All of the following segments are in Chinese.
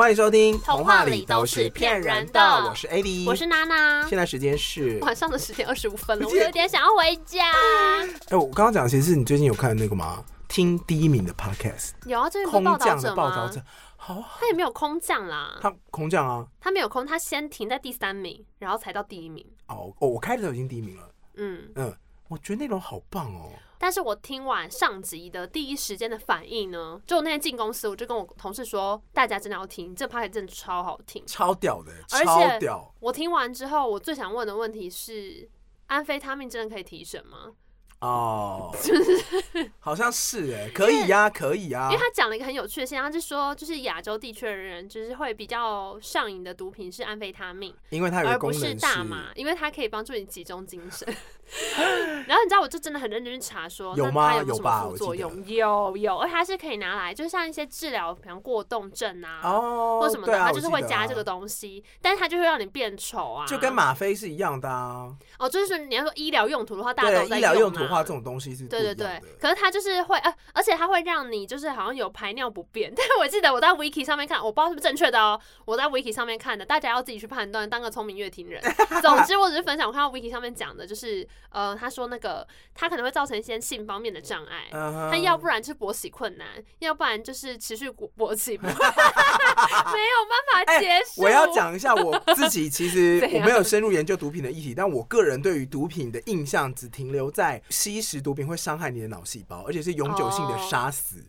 欢迎收听，童话里都是骗人的。我是 AD，我是娜娜。现在时间是晚上的十点二十五分了，我有点想要回家。哎，我刚刚讲，其实是你最近有看那个吗？听第一名的 Podcast，有啊，这个空降的报道者，好，他也没有空降啦，他空降啊，他没有空，他先停在第三名，然后才到第一名。哦哦，我开的时候已经第一名了。嗯嗯，我觉得内容好棒哦。但是我听完上集的第一时间的反应呢，就那天进公司，我就跟我同事说，大家真的要听，这 part 真的超好听，超屌的，超屌。我听完之后，我最想问的问题是，安非他命真的可以提神吗？哦，就是好像是哎，可以呀，可以啊。因为他讲了一个很有趣的现象，他是说，就是亚洲地区的人，就是会比较上瘾的毒品是安非他命，因为它有而不是大麻，因为它可以帮助你集中精神。然后你知道，我就真的很认真去查说，有吗？有什么副作用？有有，而且它是可以拿来，就像一些治疗，比方过动症啊，哦，或什么的，它就是会加这个东西，西，但是它就会让你变丑啊，就跟吗啡是一样的啊。哦，就是说你要说医疗用途的话，大家都在医疗用途的话，这种东西是对对对，可是它就是会呃，而且它会让你就是好像有排尿不便。但是我记得我在 Wiki 上面看，我不知道是不是正确的哦，我在 Wiki 上面看的，大家要自己去判断，当个聪明乐听人。总之，我只是分享我看到 Wiki 上面讲的，就是呃，他说那个他可能会造成一些性方面的障碍，他要不然就是勃起困难，要不然就是持续勃起，没有办法结束。我要讲一下我自己，其实 我没有深入研究毒品的议题，但我个人对于毒品的印象只停留在吸食毒品会伤害你的脑细胞，而且是永久性的杀死，oh.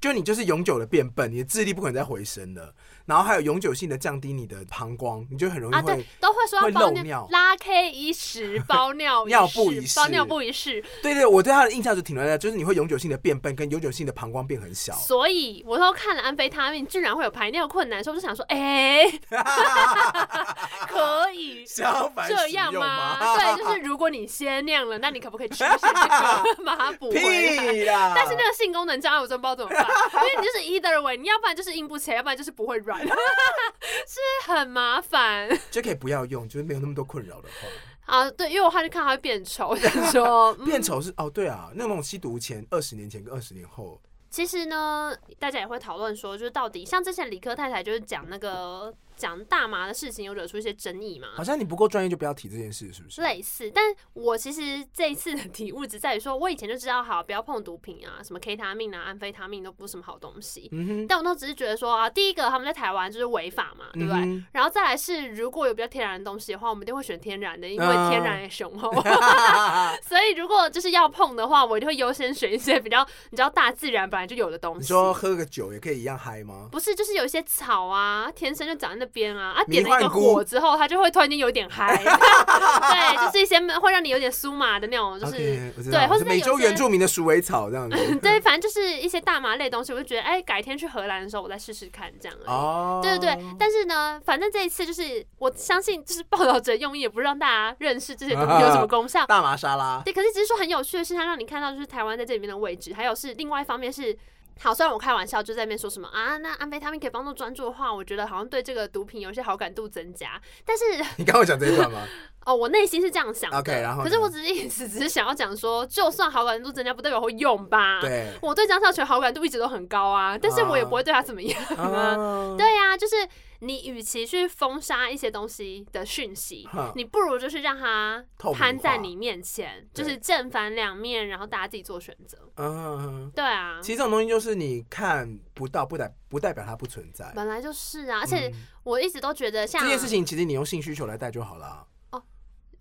就你就是永久的变笨，你的智力不可能再回升了。然后还有永久性的降低你的膀胱，你就很容易会、啊、对都会说要包漏尿，拉 K 一时 包尿尿布一事，包尿布一事。对对，我对他的印象就停留在，就是你会永久性的变笨，跟永久性的膀胱变很小。所以我都看了安非他命，居然会有排尿困难，所以我就想说，哎、欸，可以这样吗？对，就是如果你先尿了，那你可不可以吃些这个把它补回来？但是那个性功能障碍我真不知道怎么办，因为你就是 either way，你要不然就是硬不起来，要不然就是不会软。是很麻烦，就可以不要用，就是没有那么多困扰的话。啊，对，因为我后来就看它会变丑，就是说变丑是哦，对啊，那种吸毒前二十年前跟二十年后，其实呢，大家也会讨论说，就是到底像之前理科太太就是讲那个。讲大麻的事情有惹出一些争议嘛？好像你不够专业就不要提这件事，是不是？类似，但我其实这一次的体悟只在于说，我以前就知道，好不要碰毒品啊，什么 K 他命啊、安非他命都不是什么好东西。但我都只是觉得说啊，第一个他们在台湾就是违法嘛，对不对？嗯、然后再来是，如果有比较天然的东西的话，我们一定会选天然的，因为天然也雄厚。嗯、所以如果就是要碰的话，我一定会优先选一些比较你知道大自然本来就有的东西。你说喝个酒也可以一样嗨吗？不是，就是有一些草啊，天生就长在那边啊，啊点。了一个火之后，它就会突然间有点嗨，对，就是一些会让你有点酥麻的那种，就是、okay, 对，或是美洲原住民的鼠尾草这样子，对，反正就是一些大麻类东西，我就觉得，哎、欸，改天去荷兰的时候，我再试试看这样。哦，对对对，但是呢，反正这一次就是我相信，就是报道者用意也不是让大家认识这些东西有什么功效，大麻沙拉。对，可是只是说很有趣的是，它让你看到就是台湾在这里面的位置，还有是另外一方面是。好，虽然我开玩笑就在那边说什么啊，那安非他命可以帮助专注的话，我觉得好像对这个毒品有一些好感度增加。但是 你刚刚讲这一段吗？哦，我内心是这样想的。OK，然后可是我只是一直只是想要讲说，就算好感度增加，不代表会用吧？对，我对张孝全好感度一直都很高啊，但是我也不会对他怎么样啊。Uh, 对呀、啊，就是。你与其去封杀一些东西的讯息，你不如就是让它摊在你面前，就是正反两面，然后大家自己做选择。嗯，对啊。其实这种东西就是你看不到，不代不代表它不存在。本来就是啊，而且我一直都觉得像这件事情，其实你用性需求来带就好了。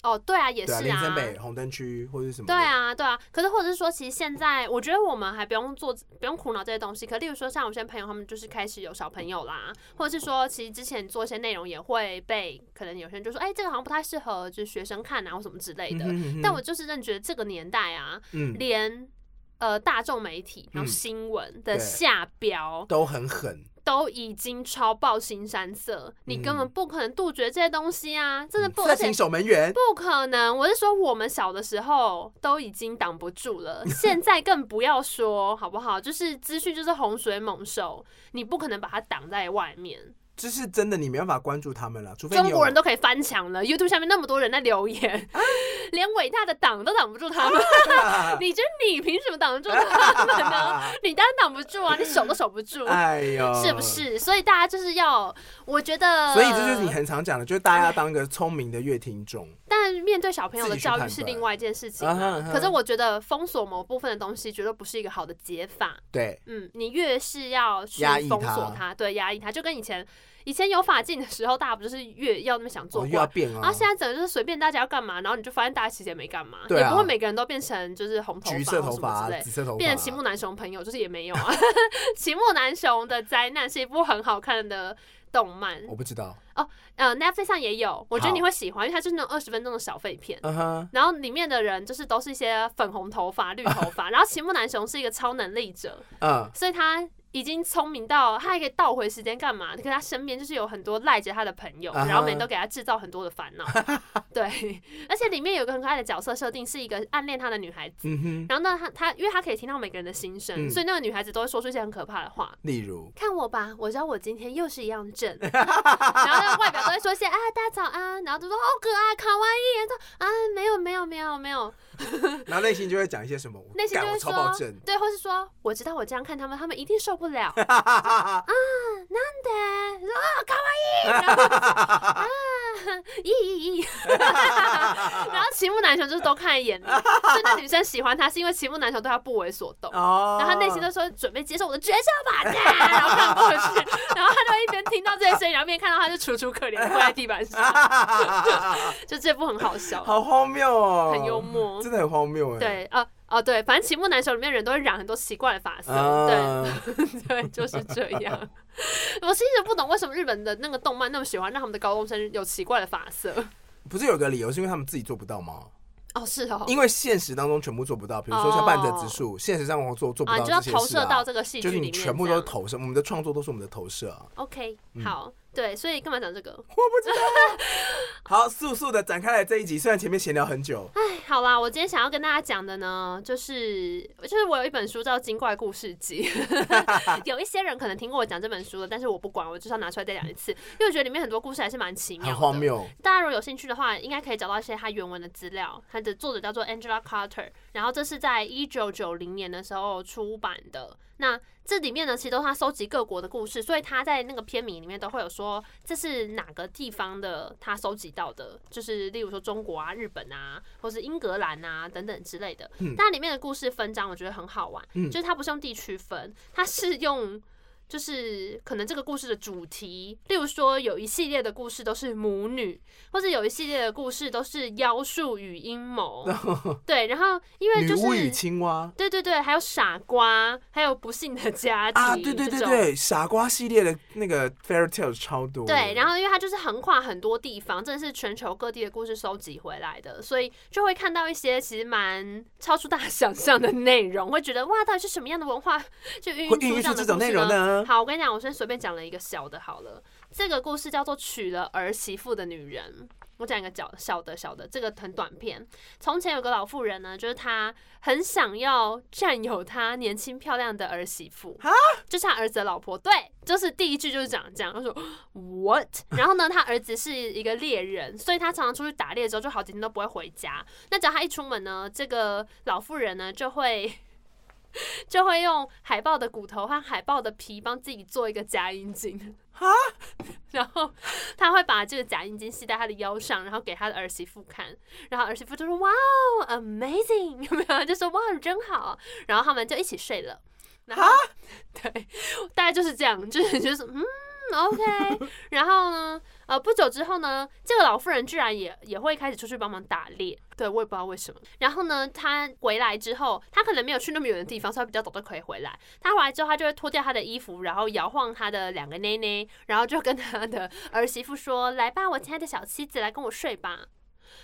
哦，对啊，也是啊，林森北红灯区或者什么？对啊，对啊。可是或者是说，其实现在我觉得我们还不用做，不用苦恼这些东西。可例如说，像我些朋友他们就是开始有小朋友啦，或者是说，其实之前做一些内容也会被可能有些人就说，哎、欸，这个好像不太适合就是学生看啊，或什么之类的。嗯、哼哼，但我就是认觉得这个年代啊，嗯、连呃大众媒体然后新闻的下标、嗯、都很狠。都已经超爆新山色，你根本不可能杜绝这些东西啊！真的不，色情守门员不可能。我是说，我们小的时候都已经挡不住了，现在更不要说，好不好？就是资讯就是洪水猛兽，你不可能把它挡在外面。这是真的，你没办法关注他们了，除非中国人都可以翻墙了。YouTube 下面那么多人在留言，啊、连伟大的党都挡不住他们。啊、你觉得你凭什么挡得住他们呢？你当然挡不住啊，你守都守不住。哎呦，是不是？所以大家就是要，我觉得，所以这就是你很常讲的，就是大家要当个聪明的乐听众。但面对小朋友的教育是另外一件事情。可是我觉得封锁某部分的东西绝对不是一个好的解法。对，嗯，你越是要去封锁他，对，压抑他，就跟以前。以前有法禁的时候，大家不就是越要那么想做，哦，越要变啊。然后现在整个就是随便大家要干嘛，然后你就发现大家其实也没干嘛，啊，也不会每个人都变成就是红头发、橘色头发、紫色头发，变成齐木楠雄朋友，就是也没有啊。齐木楠雄的灾难是一部很好看的动漫，我不知道哦。呃，Netflix 上也有，我觉得你会喜欢，因为它就是那种二十分钟的小废片。Uh-huh. 然后里面的人就是都是一些粉红头发、绿头发，然后齐木楠雄是一个超能力者，嗯，所以他。已经聪明到他还可以倒回时间干嘛？可是他身边就是有很多赖着他的朋友，uh -huh. 然后每天都给他制造很多的烦恼。对，而且里面有个很可爱的角色设定，是一个暗恋他的女孩子。嗯、然后呢，他他因为他可以听到每个人的心声、嗯，所以那个女孩子都会说出一些很可怕的话，例如看我吧，我知道我今天又是一样正。然后那个外表都会说一些啊，大家早安，然后就说好可爱，卡哇伊，说啊没有没有没有没有。然后内心就会讲一些什么，内心就会说对，或是说我知道我这样看他们，他们一定受不了。啊，难得。说卡哇伊，然后啊，咦咦咦，然后齐木楠雄就是都看一眼里，所以那女生喜欢他是因为齐木楠雄对他不为所动，然后他内心就说准备接受我的绝杀吧，然后看过去，然后他就一边听到这些声音，然后一边看到他就楚楚可怜跪在地板上，就这部很好笑，好荒谬哦，很幽默，真的很荒谬哎，对啊。哦，对，反正齐木楠雄里面人都会染很多奇怪的发色，啊、对，对，就是这样。我是一直不懂为什么日本的那个动漫那么喜欢让他们的高中生有奇怪的发色。不是有个理由是因为他们自己做不到吗？哦，是哦，因为现实当中全部做不到，比如说像半泽直树，现实生活做做不到啊，啊就要投射到这个戏剧里面，就是你全部都是投射，我们的创作都是我们的投射啊。OK，好。嗯对，所以干嘛讲这个？我不知道。好，速速的展开来这一集，虽然前面闲聊很久。哎，好啦，我今天想要跟大家讲的呢，就是就是我有一本书叫《精怪故事集》有一些人可能听过我讲这本书了，但是我不管，我就是要拿出来再讲一次，因为我觉得里面很多故事还是蛮奇妙的，很荒谬。大家如果有兴趣的话，应该可以找到一些它原文的资料。它的作者叫做 Angela Carter，然后这是在一九九零年的时候出版的。那这里面呢，其实都是他收集各国的故事，所以他在那个片名里面都会有说这是哪个地方的他收集到的，就是例如说中国啊、日本啊，或是英格兰啊等等之类的。但里面的故事分章我觉得很好玩，就是它不是用地区分，它是用。就是可能这个故事的主题，例如说有一系列的故事都是母女，或者有一系列的故事都是妖术与阴谋。对，然后因为就是女巫与青蛙，对对对，还有傻瓜，还有不幸的家庭啊，对对对对，傻瓜系列的那个 fairy tale 超多。对，然后因为它就是横跨很多地方，真的是全球各地的故事收集回来的，所以就会看到一些其实蛮超出大家想象的内容，会觉得哇，到底是什么样的文化就孕育出这种内容呢？好，我跟你讲，我先随便讲了一个小的，好了，这个故事叫做《娶了儿媳妇的女人》。我讲一个小小的小的，这个很短片。从前有个老妇人呢，就是她很想要占有她年轻漂亮的儿媳妇，就是她儿子的老婆。对，就是第一句就是讲这样，他说 What？然后呢，他儿子是一个猎人，所以他常常出去打猎之后，就好几天都不会回家。那只要他一出门呢，这个老妇人呢就会。就会用海豹的骨头和海豹的皮帮自己做一个假阴茎，然后他会把这个假阴茎系在他的腰上，然后给他的儿媳妇看，然后儿媳妇就说：“哇哦，amazing！” 有没有？就说：“哇，真好。”然后他们就一起睡了。然后，对，大概就是这样，就是就是嗯。OK，然后呢？呃，不久之后呢，这个老妇人居然也也会开始出去帮忙打猎。对，我也不知道为什么。然后呢，她回来之后，她可能没有去那么远的地方，所以她比较早都可以回来。她回来之后，她就会脱掉她的衣服，然后摇晃她的两个内内，然后就跟她的儿媳妇说：“来吧，我亲爱的小妻子，来跟我睡吧。”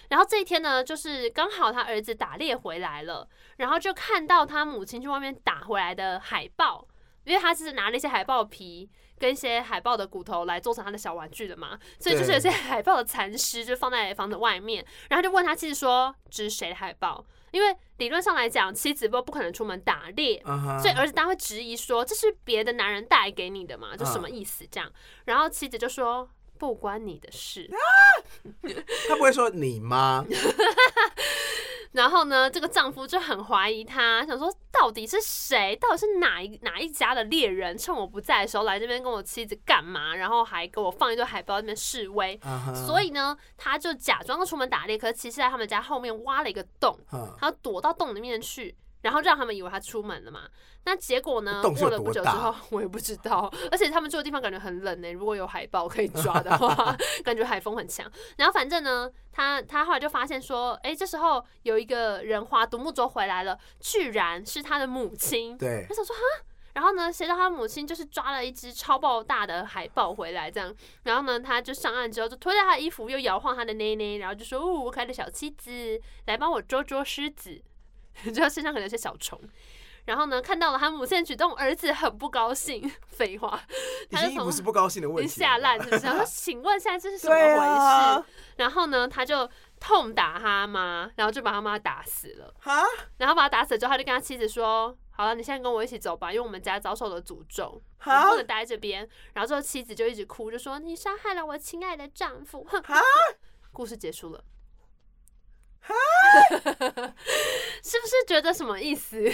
然后这一天呢，就是刚好他儿子打猎回来了，然后就看到他母亲去外面打回来的海豹。因为他是拿了一些海豹皮跟一些海豹的骨头来做成他的小玩具的嘛，所以就是有些海豹的残尸就放在房子外面，然后就问他妻子说：“这是谁的海豹？”因为理论上来讲，妻子不不可能出门打猎，uh huh. 所以儿子当然会质疑说：“这是别的男人带给你的嘛？就什么意思？”这样，然后妻子就说：“不关你的事。”他不会说你吗？然后呢，这个丈夫就很怀疑他，想说到底是谁？到底是哪一哪一家的猎人，趁我不在的时候来这边跟我妻子干嘛？然后还给我放一堆海报在那边示威。Uh huh. 所以呢，他就假装出门打猎，可是其实在他们家后面挖了一个洞，他躲到洞里面去。然后让他们以为他出门了嘛？那结果呢？过了不久之后，我也不知道。而且他们住的地方感觉很冷呢、欸。如果有海豹可以抓的 话，感觉海风很强。然后反正呢，他他后来就发现说，哎，这时候有一个人划独木舟回来了，居然是他的母亲。对。他想说哈，然后呢，谁知道他母亲就是抓了一只超爆大的海豹回来，这样。然后呢，他就上岸之后就脱掉他的衣服，又摇晃他的内内，然后就说：“哦，我可爱的小妻子，来帮我捉捉狮子。” 就他身上可能有些小虫，然后呢，看到了他母亲的举动，儿子很不高兴。废话，他就不是不高兴的问题，吓烂是不是？他说：“请问现在这是什么回事？”啊、然后呢，他就痛打他妈，然后就把他妈打死了。哈然后把他打死之后，他就跟他妻子说：“好了，你现在跟我一起走吧，因为我们家遭受了诅咒，哈不能待在这边。”然后之后妻子就一直哭，就说：“你伤害了我亲爱的丈夫。”故事结束了。哈，是不是觉得什么意思？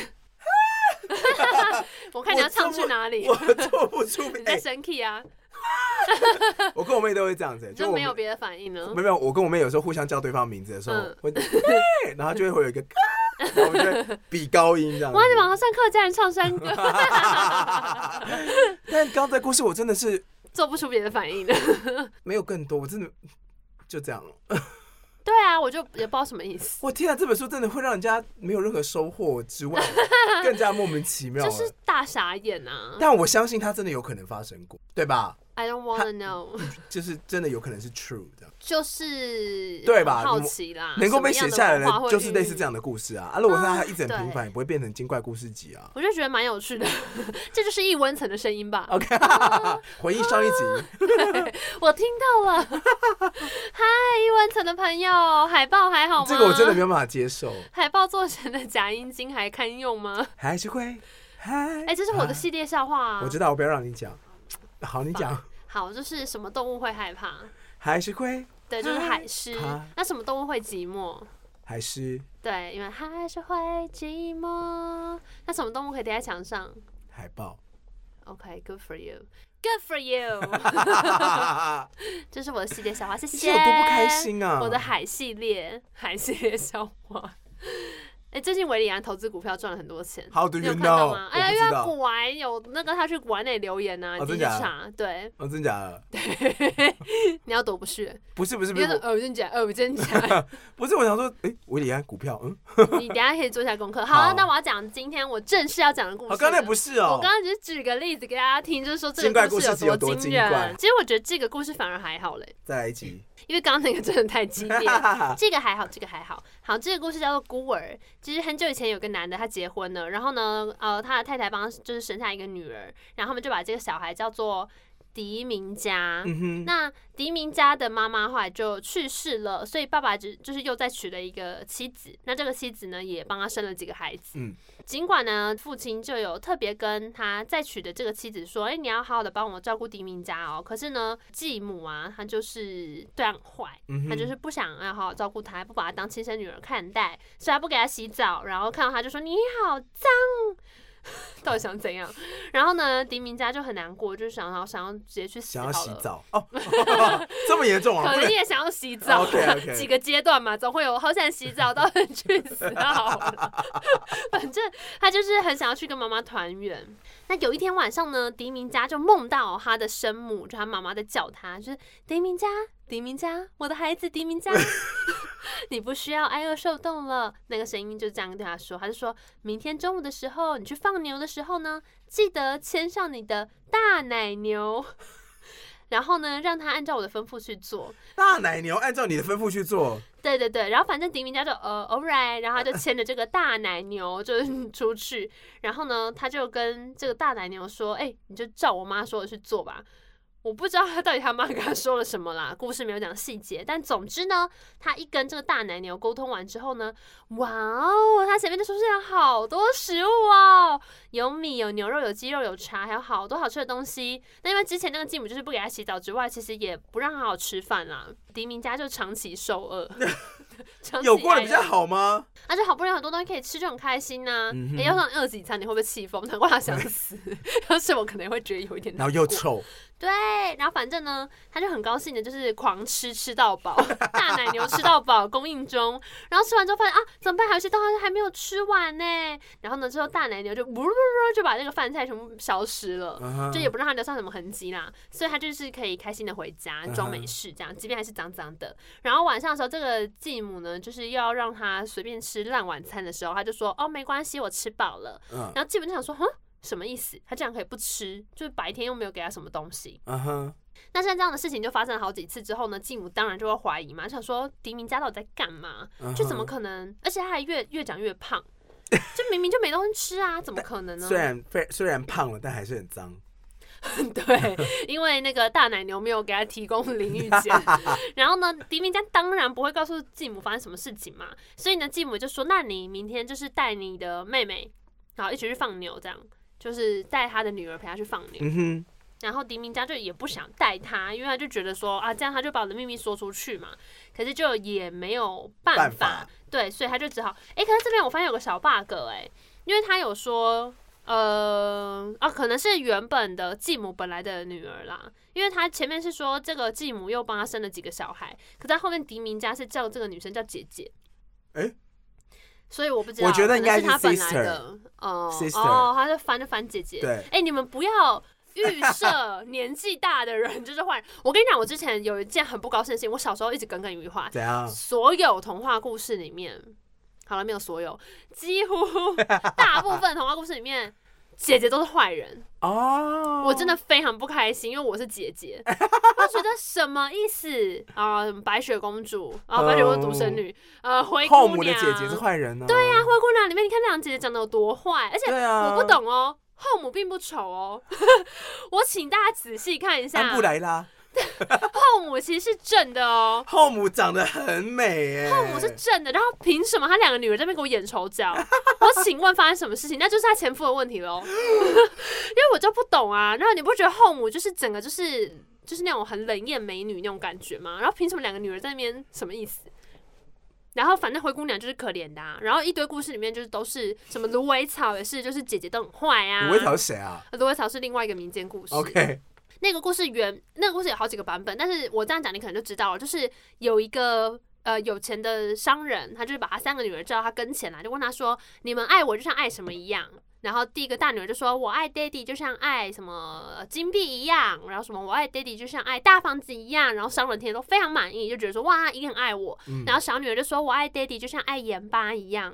我看你要唱去哪里？我做不出，你在生气啊？我跟我妹都会这样子，就没有别的反应呢？没有，我跟我妹有时候互相叫对方名字的时候，会，然后就会会有一个，我们就比高音这样。哇，你马上上课竟然唱山歌！但刚才故事我真的是做不出别的反应的，没有更多，我真的就这样了。对啊，我就也不知道什么意思。我天啊，这本书真的会让人家没有任何收获之外，更加莫名其妙，就是大傻眼啊！但我相信它真的有可能发生过，对吧？I don't wanna know，就是真的有可能是 true 的，就是对吧？好奇啦，能够被写下来的，就是类似这样的故事啊。啊，如果它一整平凡，也不会变成精怪故事集啊。我就觉得蛮有趣的，这就是易温层的声音吧。OK，回忆上一集，我听到了。嗨，易温层的朋友，海报还好吗？这个我真的没有办法接受。海报做成的假阴茎还堪用吗？还是会？哎，这是我的系列笑话啊。我知道，我不要让你讲。好，你讲。好，就是什么动物会害怕？海狮会。对，就是海狮。那什么动物会寂寞？海狮。对，因为海狮会寂寞。那什么动物可以贴在墙上？海豹。OK，good for you，good for you。这是我的系列笑话，谢谢。我多不开心啊！我的海系列，海系列笑话。哎，最近维里安投资股票赚了很多钱，How do you know？你有看到吗？哎呀，因为古玩有那个他去股癌那里留言啊，你自己查。对，哦，真假的？对，你要躲不是？不是不是不是，哦，真假？哦，真假？不是，我想说，哎，维里安股票，嗯，你等下可以做一下功课。好，那我要讲今天我正式要讲的故事。刚才不是哦，我刚刚只是举个例子给大家听，就是说这个故事有多惊人。其实我觉得这个故事反而还好嘞。再来一集。因为刚刚那个真的太激烈，这个还好，这个还好。好，这个故事叫做孤儿。其实很久以前有个男的，他结婚了，然后呢，呃，他的太太帮他就是生下一个女儿，然后他们就把这个小孩叫做狄明家。嗯、那狄明家的妈妈后来就去世了，所以爸爸就就是又再娶了一个妻子。那这个妻子呢，也帮他生了几个孩子。嗯尽管呢，父亲就有特别跟他再娶的这个妻子说：“哎、欸，你要好好的帮我照顾狄明家哦。”可是呢，继母啊，她就是对他很坏，她就是不想要好好照顾他，不把他当亲生女儿看待，所以还不给他洗澡，然后看到他就说：“你好脏。” 到底想怎样？然后呢，迪明家就很难过，就想要想要直接去洗，想要洗澡哦，这么严重啊？可能也想要洗澡，okay, okay. 几个阶段嘛，总会有好想洗澡，到去死好了。反正他就是很想要去跟妈妈团圆。那有一天晚上呢，迪明家就梦到他的生母，就他妈妈在叫他，就是迪明佳。狄明佳，我的孩子狄明佳，你不需要挨饿受冻了。那个声音就这样对他说，他就说明天中午的时候，你去放牛的时候呢，记得牵上你的大奶牛，然后呢，让他按照我的吩咐去做。大奶牛按照你的吩咐去做。对对对，然后反正狄明嘉就呃，all right，然后他就牵着这个大奶牛就出去，然后呢，他就跟这个大奶牛说：“哎、欸，你就照我妈说的去做吧。”我不知道他到底他妈跟他说了什么啦，故事没有讲细节。但总之呢，他一跟这个大奶牛沟通完之后呢，哇哦，他前面就出现了好多食物哦，有米、有牛肉、有鸡肉、有茶，还有好多好吃的东西。那因为之前那个继母就是不给他洗澡之外，其实也不让他好好吃饭啦。迪明家就长期受饿。有过得比较好吗？而且好不容易很多东西可以吃，就很开心呐、啊。哎、嗯欸，要上饿几餐，你会不会气疯？难怪他想死。要是我可能会觉得有一点。然后又臭。对，然后反正呢，他就很高兴的，就是狂吃吃到饱，大奶牛吃到饱供应中。然后吃完之后发现啊，怎么办？还有些东西还没有吃完呢。然后呢，之后大奶牛就呜呜呜就把那个饭菜全部消失了，uh huh. 就也不让他留下什么痕迹啦。所以他就是可以开心的回家装没事，这样，即便还是脏脏的。然后晚上的时候，这个继母呢，就是要让他随便吃烂晚餐的时候，他就说：“哦，没关系，我吃饱了。Uh huh. ”然后继母就想说：“哼。”什么意思？他竟然可以不吃，就是白天又没有给他什么东西。嗯哼。那像这样的事情就发生了好几次之后呢，继母当然就会怀疑嘛，想说狄明家到底在干嘛？就怎么可能？而且他还越越长越胖，就明明就没东西吃啊，怎么可能呢？虽然非虽然胖了，但还是很脏。对，因为那个大奶牛没有给他提供淋浴间。然后呢，狄明家当然不会告诉继母发生什么事情嘛，所以呢，继母就说：“那你明天就是带你的妹妹，然后一起去放牛，这样。”就是带他的女儿陪他去放牛，嗯、然后狄明家就也不想带他，因为他就觉得说啊，这样他就把我的秘密说出去嘛。可是就也没有办法，办法对，所以他就只好哎、欸。可是这边我发现有个小 bug 哎、欸，因为他有说呃啊，可能是原本的继母本来的女儿啦，因为他前面是说这个继母又帮他生了几个小孩，可在后面狄明家是叫这个女生叫姐姐，哎、欸。所以我不知道，我觉得应该是他本来的哦哦，他就翻就翻姐姐。对，哎、欸，你们不要预设年纪大的人就是坏人。我跟你讲，我之前有一件很不高兴的事情，我小时候一直耿耿于怀。怎样？所有童话故事里面，好了，没有所有，几乎 大部分童话故事里面。姐姐都是坏人哦，oh. 我真的非常不开心，因为我是姐姐，我觉得什么意思啊？白雪公主啊，白雪公主独生女，呃，灰姑娘。后母的姐姐是坏人呢？对呀，灰姑娘里面你看那两姐姐长得有多坏，而且我不懂哦，后母并不丑哦，我请大家仔细看一下。安布莱拉。后母其实是正的哦，后母长得很美哎，后母是正的，然后凭什么她两个女儿在那边给我演丑角？我请问发生什么事情？那就是她前夫的问题喽，因为我就不懂啊。然后你不觉得后母就是整个就是就是那种很冷艳美女那种感觉吗？然后凭什么两个女儿在那边什么意思？然后反正灰姑娘就是可怜的啊，然后一堆故事里面就是都是什么芦苇草也是，就是姐姐都很坏啊。芦苇草是谁啊？芦苇草是另外一个民间故事。OK。那个故事原那个故事有好几个版本，但是我这样讲你可能就知道了，就是有一个呃有钱的商人，他就是把他三个女儿叫到他跟前来，就问他说：“你们爱我就像爱什么一样？”然后第一个大女儿就说：“我爱爹地就像爱什么金币一样。”然后什么“我爱爹地就像爱大房子一样。”然后商人听都非常满意，就觉得说：“哇，他一定很爱我。”然后小女儿就说：“我爱爹地就像爱盐巴一样。”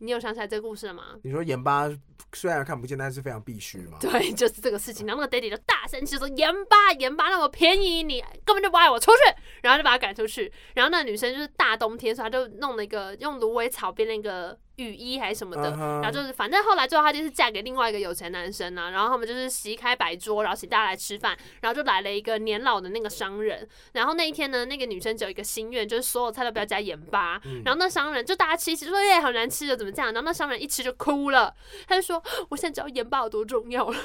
你有想起来这个故事了吗？你说盐巴虽然看不见，但是非常必须嘛。对，就是这个事情。然后那个爹地就大声气说：“盐巴，盐巴那么便宜，你根本就不爱我，出去！”然后就把他赶出去。然后那女生就是大冬天，所以她就弄了一个用芦苇草编了一个。雨衣还是什么的，uh huh. 然后就是反正后来最后她就是嫁给另外一个有钱男生啊，然后他们就是席开摆桌，然后请大家来吃饭，然后就来了一个年老的那个商人，然后那一天呢，那个女生只有一个心愿，就是所有菜都不要加盐巴，嗯、然后那商人就大家吃一吃，说耶好难吃的怎么这样，然后那商人一吃就哭了，他就说我现在知道盐巴有多重要了。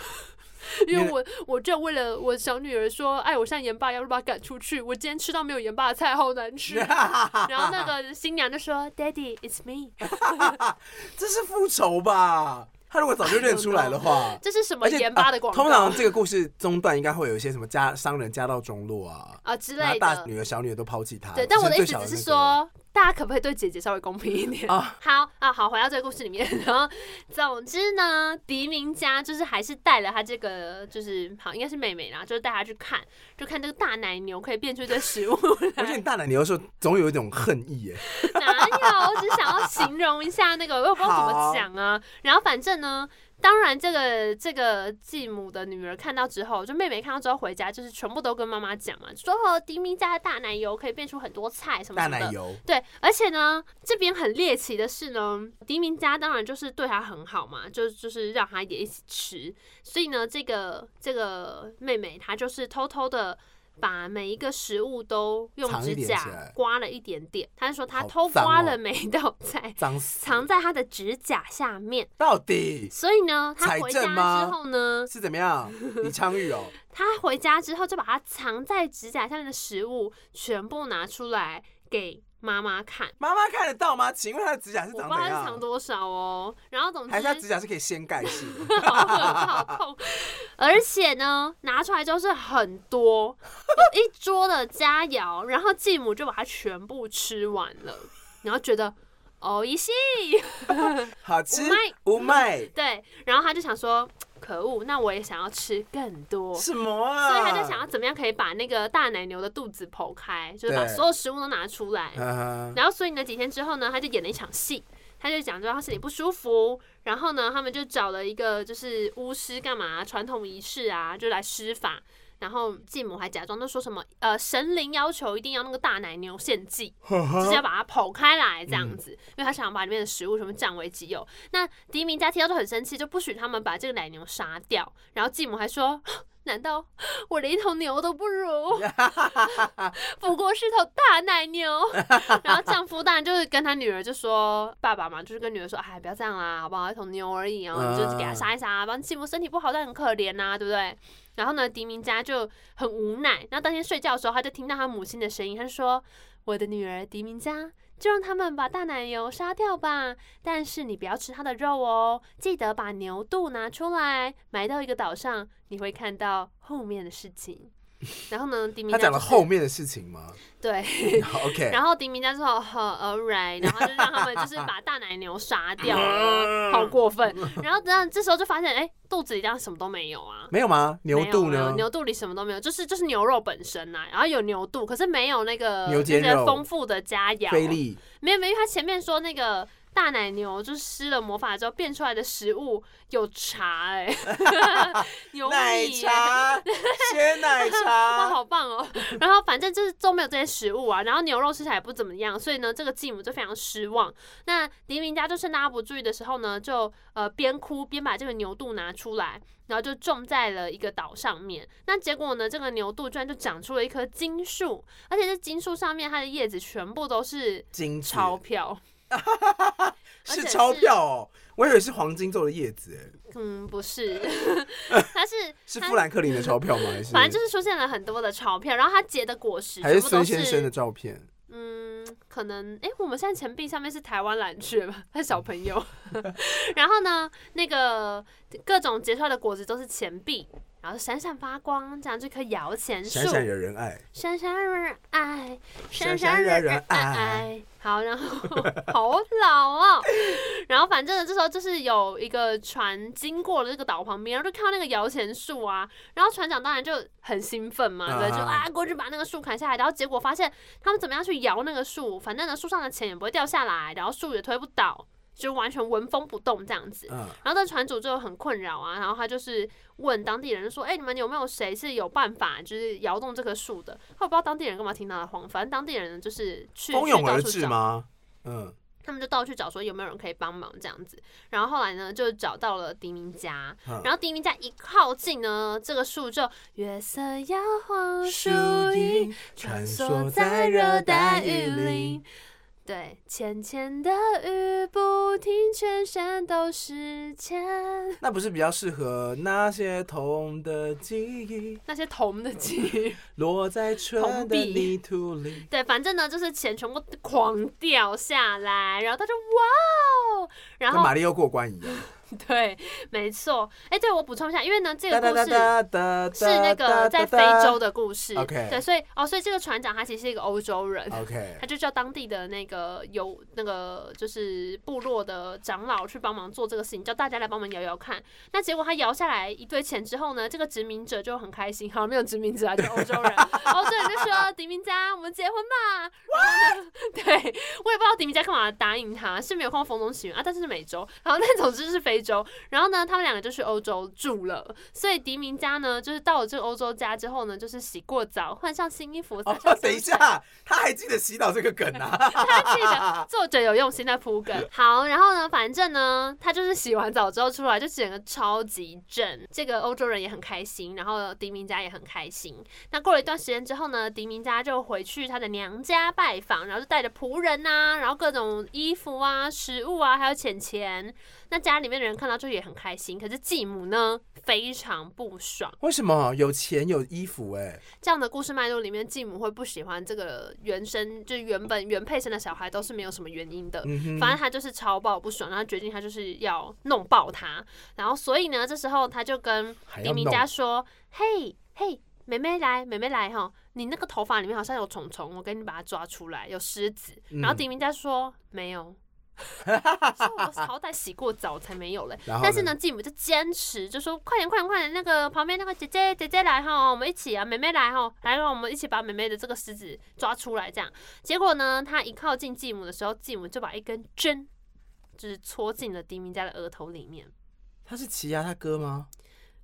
因为我我就为了我小女儿说，哎，我像盐巴一样把她赶出去。我今天吃到没有盐巴的菜，好难吃。然后那个新娘就说：“Daddy, it's me。”这是复仇吧？他如果早就认出来的话，这是什么盐巴的广告？通常这个故事中段应该会有一些什么家商人家道中落啊啊之类的，大女儿小女儿都抛弃他。对，但我的意思只是说。大家可不可以对姐姐稍微公平一点？好啊，好，回到这个故事里面。然后，总之呢，迪明家就是还是带了他这个，就是好，应该是妹妹啦，就是带她去看，就看这个大奶牛可以变出一堆食物。我觉得你大奶牛的时候总有一种恨意耶。哪有？我只想要形容一下那个，我也不知道怎么讲啊。然后反正呢。当然，这个这个继母的女儿看到之后，就妹妹看到之后回家，就是全部都跟妈妈讲嘛，说哦，迪明家的大奶油可以变出很多菜什么什么的。大奶油。对，而且呢，这边很猎奇的是呢，迪明家当然就是对她很好嘛，就就是让她也一起吃。所以呢，这个这个妹妹她就是偷偷的。把每一个食物都用指甲刮了一点点，他说他偷刮了每一道菜，脏藏在他的指甲下面。到底？所以呢，他回家之后呢，是怎么样？李昌钰哦，他回家之后就把他藏在指甲下面的食物全部拿出来给。妈妈看，妈妈看得到吗？请问她的指甲是长怎样？我不知道是长多少哦。然后总之，还是她指甲是可以掀盖式 好好痛。而且呢，拿出来之后是很多，有 一桌的佳肴，然后继母就把它全部吃完了，然后觉得哦一系好吃，无麦。对，然后他就想说。可恶！那我也想要吃更多。什么啊？所以他就想要怎么样可以把那个大奶牛的肚子剖开，就是把所有食物都拿出来。然后所以呢，几天之后呢，他就演了一场戏，他就讲说他身体不舒服，然后呢，他们就找了一个就是巫师干嘛传统仪式啊，就来施法。然后继母还假装就说什么呃，神灵要求一定要那个大奶牛献祭，直接要把它剖开来这样子，嗯、因为他想要把里面的食物什么占为己有。那狄明家听到就很生气，就不许他们把这个奶牛杀掉。然后继母还说：“难道我连一头牛都不如？不过是头大奶牛。”然后丈夫当然就是跟他女儿就说：“爸爸嘛，就是跟女儿说，哎，不要这样啦，好不好？一头牛而已，然后你就给他杀一杀，反正继母身体不好，但很可怜呐、啊，对不对？”然后呢，狄明家就很无奈。然后当天睡觉的时候，他就听到他母亲的声音，他说：“我的女儿狄明家，就让他们把大奶油杀掉吧，但是你不要吃它的肉哦，记得把牛肚拿出来，埋到一个岛上，你会看到后面的事情。”然后呢，狄明他讲了后面的事情吗？对，OK。然后狄明家就说：“好，Alright。”然后就让他们就是把大奶牛杀掉了，好过分。然后等这时候就发现，哎，肚子里这样什么都没有啊？没有吗？牛肚呢？牛肚里什么都没有，就是就是牛肉本身呐、啊。然后有牛肚，可是没有那个那些丰富的佳肴。菲力没有没有，他前面说那个。大奶牛就是施了魔法之后变出来的食物有茶哎、欸，牛米、欸、奶茶，鲜奶茶，哇，好棒哦！然后反正就是都没有这些食物啊，然后牛肉吃起来也不怎么样，所以呢，这个继母就非常失望。那黎明家就趁大家不注意的时候呢，就呃边哭边把这个牛肚拿出来，然后就种在了一个岛上面。那结果呢，这个牛肚居然就长出了一棵金树，而且这金树上面它的叶子全部都是金钞票。是钞票哦，我以为是黄金做的叶子哎。嗯，不是，它是 是富兰克林的钞票吗？还是反正就是出现了很多的钞票，然后它结的果实还是孙先生的照片。嗯，可能哎、欸，我们现在钱币上面是台湾蓝雀吧？他小朋友。然后呢，那个各种结出来的果子都是钱币。然后闪闪发光，这样这棵摇钱树，闪闪惹人爱，闪闪惹人爱，闪闪惹人爱。好，然后好老哦。然后反正呢，这时候就是有一个船经过了这个岛旁边，然后就看到那个摇钱树啊。然后船长当然就很兴奋嘛，对，就啊过去把那个树砍下来。然后结果发现他们怎么样去摇那个树，反正呢树上的钱也不会掉下来，然后树也推不倒。就完全纹风不动这样子，然后这船主就很困扰啊，然后他就是问当地人说：“哎，你们有没有谁是有办法就是摇动这棵树的？”他不知道当地人干嘛听他的话，反正当地人就是去蜂拥而至吗？嗯，他们就到处找说有没有人可以帮忙这样子，然后后来呢就找到了迪明家，然后迪明家一靠近呢，这个树就月色摇晃树影，穿梭在热带雨林。对，浅浅的雨不停，全身都是钱。那不是比较适合那些痛的记忆？那些痛的记忆落在春的泥土里。对，反正呢，就是钱全部狂掉下来，然后他就哇哦，然后跟马里奥过关一样。对，没错。哎，对，我补充一下，因为呢，这个故事是那个在非洲的故事。OK，对，所以哦，所以这个船长他其实是一个欧洲人。OK，他就叫当地的那个有那个就是部落的长老去帮忙做这个事情，叫大家来帮忙摇摇看。那结果他摇下来一堆钱之后呢，这个殖民者就很开心，好，没有殖民者啊，就欧洲人。欧洲人就说：“迪明家，我们结婚吧。” 对，我也不知道迪明家干嘛答应他，是没有看过《风中奇缘》啊，但是是美洲。然后，那总之是非洲。洲。然后呢，他们两个就去欧洲住了。所以迪明家呢，就是到了这个欧洲家之后呢，就是洗过澡，换上新衣服。哦，等一下，他还记得洗澡这个梗啊？他记得，作者有用心在铺梗。好，然后呢，反正呢，他就是洗完澡之后出来，就整个超级正。这个欧洲人也很开心，然后迪明家也很开心。那过了一段时间之后呢，迪明家就回去他的娘家拜访，然后就带着仆人呐、啊，然后各种衣服啊、食物啊，还有钱钱。那家里面的人看到就也很开心，可是继母呢，非常不爽。为什么有钱有衣服、欸？哎，这样的故事脉络里面，继母会不喜欢这个原生，就原本原配生的小孩，都是没有什么原因的。嗯、反正他就是超爆不爽，然后决定他就是要弄爆他。然后所以呢，这时候他就跟狄明家说：“嘿嘿。”妹妹来，妹妹来哈！你那个头发里面好像有虫虫，我给你把它抓出来，有虱子。然后狄明家说没有，说我 好歹洗过澡才没有嘞。但是呢，继母就坚持，就说快点，快点，快点！那个旁边那个姐姐，姐姐来哈，我们一起啊！妹妹来哈，来让我们一起把妹妹的这个狮子抓出来。这样，结果呢，他一靠近继母的时候，继母就把一根针，就是戳进了迪明家的额头里面。他是奇亚他哥吗？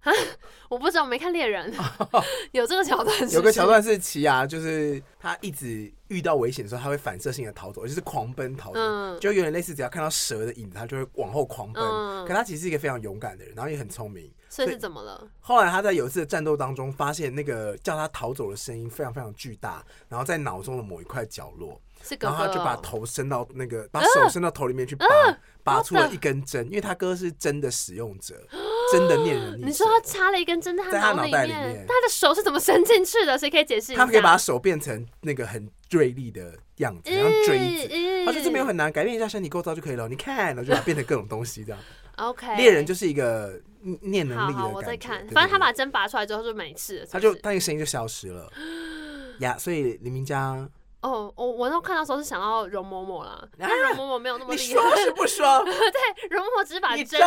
我不知道，我没看猎人，有这个桥段是是？有个桥段是奇犽，就是他一直遇到危险的时候，他会反射性的逃走，就是狂奔逃走，嗯、就有点类似，只要看到蛇的影子，他就会往后狂奔。嗯、可他其实是一个非常勇敢的人，然后也很聪明。所以是怎么了？后来他在有一次的战斗当中，发现那个叫他逃走的声音非常非常巨大，然后在脑中的某一块角落，是哥哥哦、然后他就把头伸到那个，把手伸到头里面去拔，呃、拔出了一根针，因为他哥是针的使用者。真的念人，你说他插了一根针在他脑袋里面，他的手是怎么伸进去的？谁可以解释一下？他可以把手变成那个很锐利的样子，然后锥子。他说这没有很难，改变一下身体构造就可以了。你看，然后就把它变成各种东西这样。OK，猎人就是一个念能力的。好，我在看。反正他把针拔出来之后就没事，他就他那个声音就消失了。呀，所以黎明家。哦，我我那看到时候是想到容嬷嬷啦，但容嬷嬷没有那 么厉害。你说是不说？对，容嬷嬷只是把针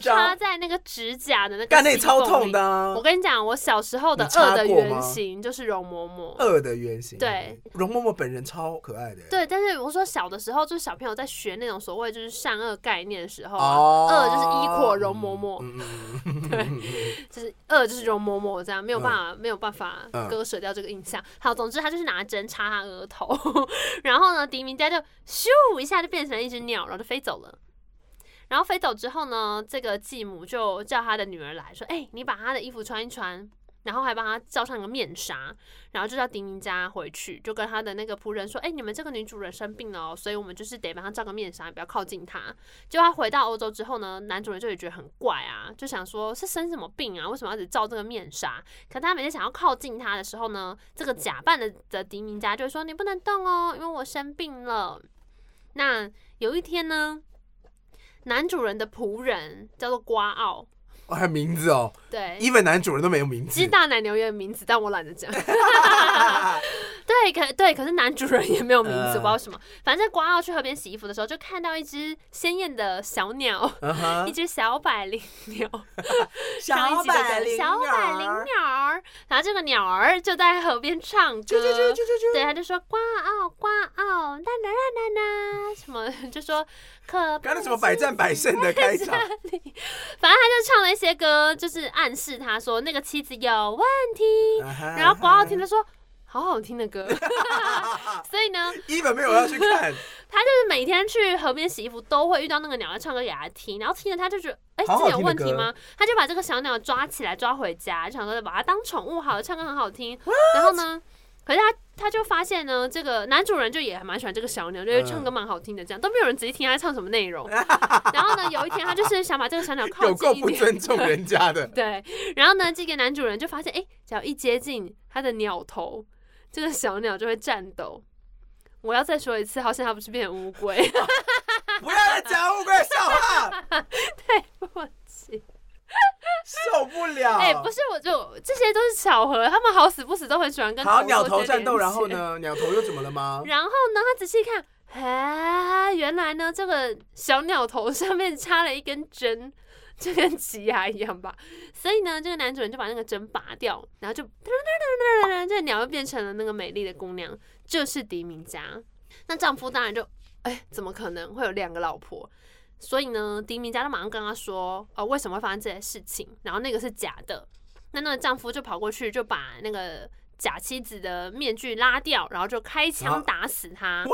插在那个指甲的那个。干那超痛的。我跟你讲，我小时候的恶的原型就是容嬷嬷。恶的原型。对，容嬷嬷本人超可爱的。对，但是我说小的时候，就是小朋友在学那种所谓就是善恶概念的时候，恶就是 equal 容嬷嬷，对，就是恶就是容嬷嬷这样，没有办法没有办法割舍掉这个印象。好，总之他就是拿针插他额头。头，然后呢，狄明家就咻一下就变成一只鸟，然后就飞走了。然后飞走之后呢，这个继母就叫他的女儿来说：“哎、你把他的衣服穿一穿。”然后还帮他罩上个面纱，然后就叫狄明嘉回去，就跟他的那个仆人说：“哎，你们这个女主人生病了，所以我们就是得帮他罩个面纱，不要靠近他。”结果他回到欧洲之后呢，男主人就也觉得很怪啊，就想说是生什么病啊？为什么要只罩这个面纱？可他每次想要靠近他的时候呢，这个假扮的的狄明嘉就说：“你不能动哦，因为我生病了。”那有一天呢，男主人的仆人叫做瓜奥。哦，还有名字哦。对，even 男主人都没有名字。其实大奶牛也有名字，但我懒得讲。对，可对，可是男主人也没有名字，呃、不知道什么。反正瓜奥去河边洗衣服的时候，就看到一只鲜艳的小鸟，uh huh、一只小百灵鸟。小百灵鸟。小百灵鸟儿。然后这个鸟儿就在河边唱歌。对，他就说瓜奥瓜奥，啦啦啦啦啦，什么就说可。刚才什么百战百胜的开场。反正他就唱了一些歌，就是暗示他说那个妻子有问题。Uh 然后瓜奥听他说。好好听的歌，所以呢，一本没有要去看。他就是每天去河边洗衣服，都会遇到那个鸟在唱歌给他听，然后听着他就觉得，哎、欸，这有问题吗？他就把这个小鸟抓起来抓回家，就想说把它当宠物好了，唱歌很好听。然后呢，可是他他就发现呢，这个男主人就也还蛮喜欢这个小鸟，就是唱歌蛮好听的，这样都没有人仔细听他唱什么内容。然后呢，有一天他就是想把这个小鸟靠近一点，有够不尊重人家的。对，然后呢，这个男主人就发现，哎、欸，只要一接近他的鸟头。这个小鸟就会颤抖。我要再说一次，好像他不是变成乌龟。不要再讲乌龟笑话。对受不了。哎、欸，不是，我就这些都是巧合。他们好死不死都很喜欢跟好鸟头战斗。然后呢，鸟头又怎么了吗？然后呢，他仔细看，哎，原来呢，这个小鸟头上面插了一根针。就跟奇犽一样吧，所以呢，这个男主人就把那个针拔掉，然后就，这个鸟又变成了那个美丽的姑娘，就是狄明嘉。那丈夫当然就，哎，怎么可能会有两个老婆？所以呢，狄明家就马上跟他说，呃，为什么会发生这些事情？然后那个是假的。那那个丈夫就跑过去，就把那个假妻子的面具拉掉，然后就开枪打死他。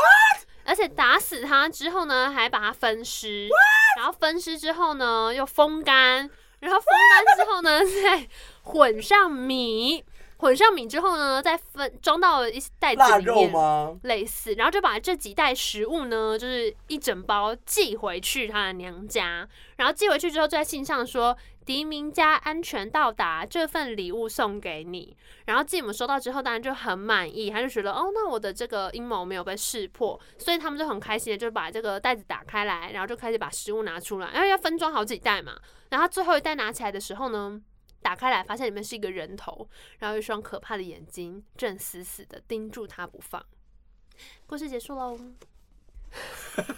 而且打死他之后呢，还把他分尸。然后分尸之后呢，又风干。然后风干之后呢，再混上米。混上米之后呢，再分装到一袋子里面，类似，然后就把这几袋食物呢，就是一整包寄回去他的娘家。然后寄回去之后，就在信上说：“狄明家安全到达，这份礼物送给你。”然后继母收到之后，当然就很满意，他就觉得：“哦，那我的这个阴谋没有被识破。”所以他们就很开心的就把这个袋子打开来，然后就开始把食物拿出来，因为要分装好几袋嘛。然后最后一袋拿起来的时候呢，打开来，发现里面是一个人头，然后一双可怕的眼睛正死死的盯住他不放。故事结束喽。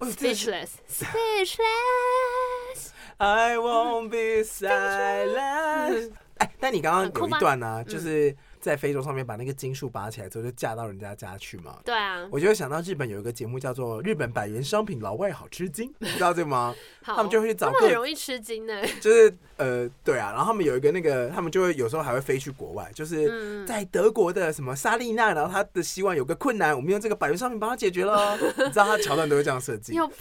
Speechless，Speechless。I won't be silent。哎，但你刚刚有一段呢、啊，就是。在非洲上面把那个金树拔起来之后，就嫁到人家家去嘛？对啊，我就会想到日本有一个节目叫做《日本百元商品老外好吃惊》，你知道这个吗？他们就会去找，很容易吃惊呢。就是呃，对啊，然后他们有一个那个，他们就会有时候还会飞去国外，就是在德国的什么莎莉娜，然后他的希望有个困难，我们用这个百元商品帮他解决了。你知道他桥段都会这样设计，有必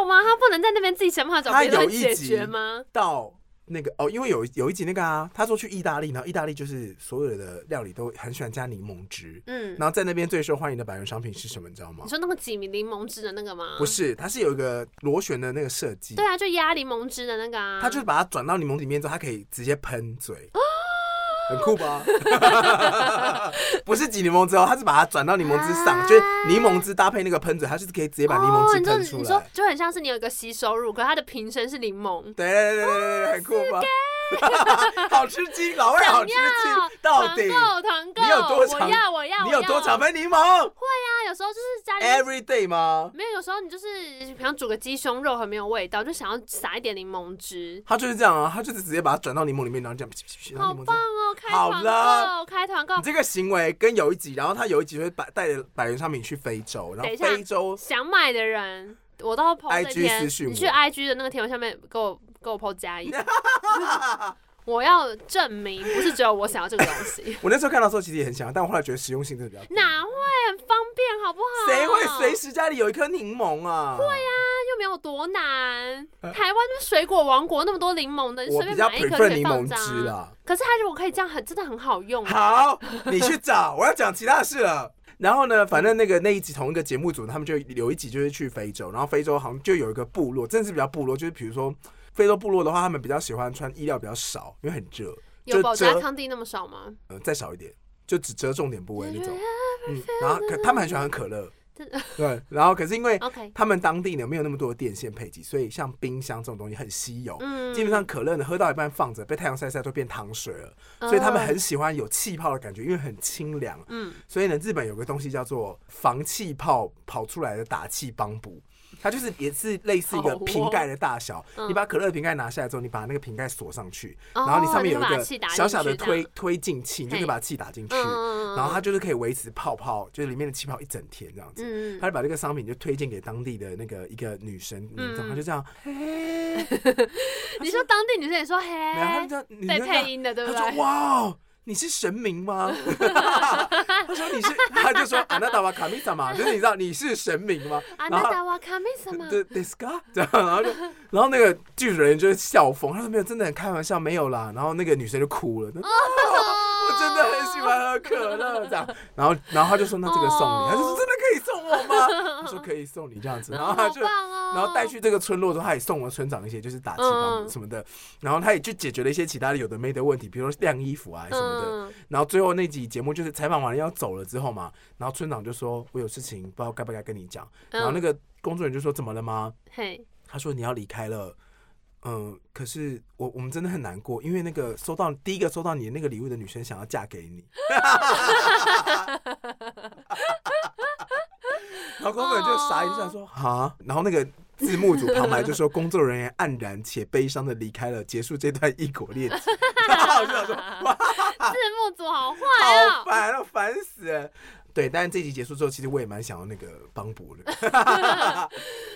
要吗？他不能在那边自己想办法找别人解决吗？到。那个哦，因为有有一集那个啊，他说去意大利，然后意大利就是所有的料理都很喜欢加柠檬汁，嗯，然后在那边最受欢迎的百元商品是什么，你知道吗？你说那个挤柠檬汁的那个吗？不是，它是有一个螺旋的那个设计，对啊，就压柠檬汁的那个啊，他就是把它转到柠檬里面之后，它可以直接喷嘴。很酷吧？不是挤柠檬汁哦，它是把它转到柠檬汁上，就是柠檬汁搭配那个喷嘴，它是可以直接把柠檬汁喷出来。你说，你说就很像是你有一个吸收乳，可是它的瓶身是柠檬。对对对对对，很酷吧？好吃惊，老外好吃惊，到底团购团购，你有多常？我要我要，你有多常分柠檬？会啊，有时候就是家里 every day 吗？没有，有时候你就是比方煮个鸡胸肉很没有味道，就想要撒一点柠檬汁。他就是这样啊，他就是直接把它转到柠檬里面，然后这样。好棒哦！开好了，开团购。你这个行为跟有一集，然后他有一集会把带着百元商品去非洲，然后非洲想买的人，我到那天，你去 IG 的那个贴文下面给我给我 po 加一。我要证明，不是只有我想要这个东西。我那时候看到的时候其实也很想要，但我后来觉得实用性真的比较。哪会很方便，好不好？谁会随时家里有一颗柠檬啊？会啊，又没有多难。台湾就是水果王国，那么多柠檬的，随便买一颗可以放着。可是它如果可以这样，很真的很好用。好，你去找，我要讲其他的事了。然后呢，反正那个那一集同一个节目组，他们就有一集就是去非洲，然后非洲好像就有一个部落，真的是比较部落，就是比如说。非洲部落的话，他们比较喜欢穿衣料比较少，因为很热。有保加康帝那么少吗？呃，再少一点，就只遮重点部位那种。嗯，然后可他们很喜欢喝可乐。对，然后可是因为他们当地呢没有那么多的电线配给，所以像冰箱这种东西很稀有。嗯。基本上可乐呢喝到一半放着，被太阳晒晒都变糖水了。所以他们很喜欢有气泡的感觉，因为很清凉。嗯。所以呢，日本有个东西叫做防气泡跑出来的打气帮补。它就是也是类似一个瓶盖的大小，你把可乐瓶盖拿下来之后，你把那个瓶盖锁上去，然后你上面有一个小小的推推进器，你就可以把气打进去，然后它就是可以维持泡泡，就是里面的气泡一整天这样子。他就把这个商品就推荐给当地的那个一个女生，然后他就这样，你说当地女生也说嘿，对配音的对不对？他说哇。你是神明吗？他说你是，他就说阿那达瓦卡米萨嘛，就是你知道你是神明吗？阿那达瓦卡米萨嘛，对对是噶，这样，然后就，然后那个剧组人员就是笑疯，他说没有，真的很开玩笑，没有啦。然后那个女生就哭了，哦，我真的很喜欢喝可乐，这样，然后然后他就说那这个送你，他就说真的可以送我吗？他说可以送你这样子，然后他就，然后带去这个村落之后，他也送了村长一些就是打气棒什么的，然后他也去解决了一些其他的有的没的问题，比如说晾衣服啊什么。嗯，然后最后那集节目就是采访完了要走了之后嘛，然后村长就说：“我有事情，不知道该不该跟你讲。”然后那个工作人员就说：“怎么了吗？”嘿，他说：“你要离开了。”嗯，可是我我们真的很难过，因为那个收到第一个收到你那个礼物的女生想要嫁给你。然后工作人员就傻一下说：“啊！”然后那个。字幕组旁白就说，工作人员黯然且悲伤的离开了，结束这段异国恋情。然后我就说，哇，字幕组好坏啊，好烦，烦死了。对，但是这集结束之后，其实我也蛮想要那个帮补的。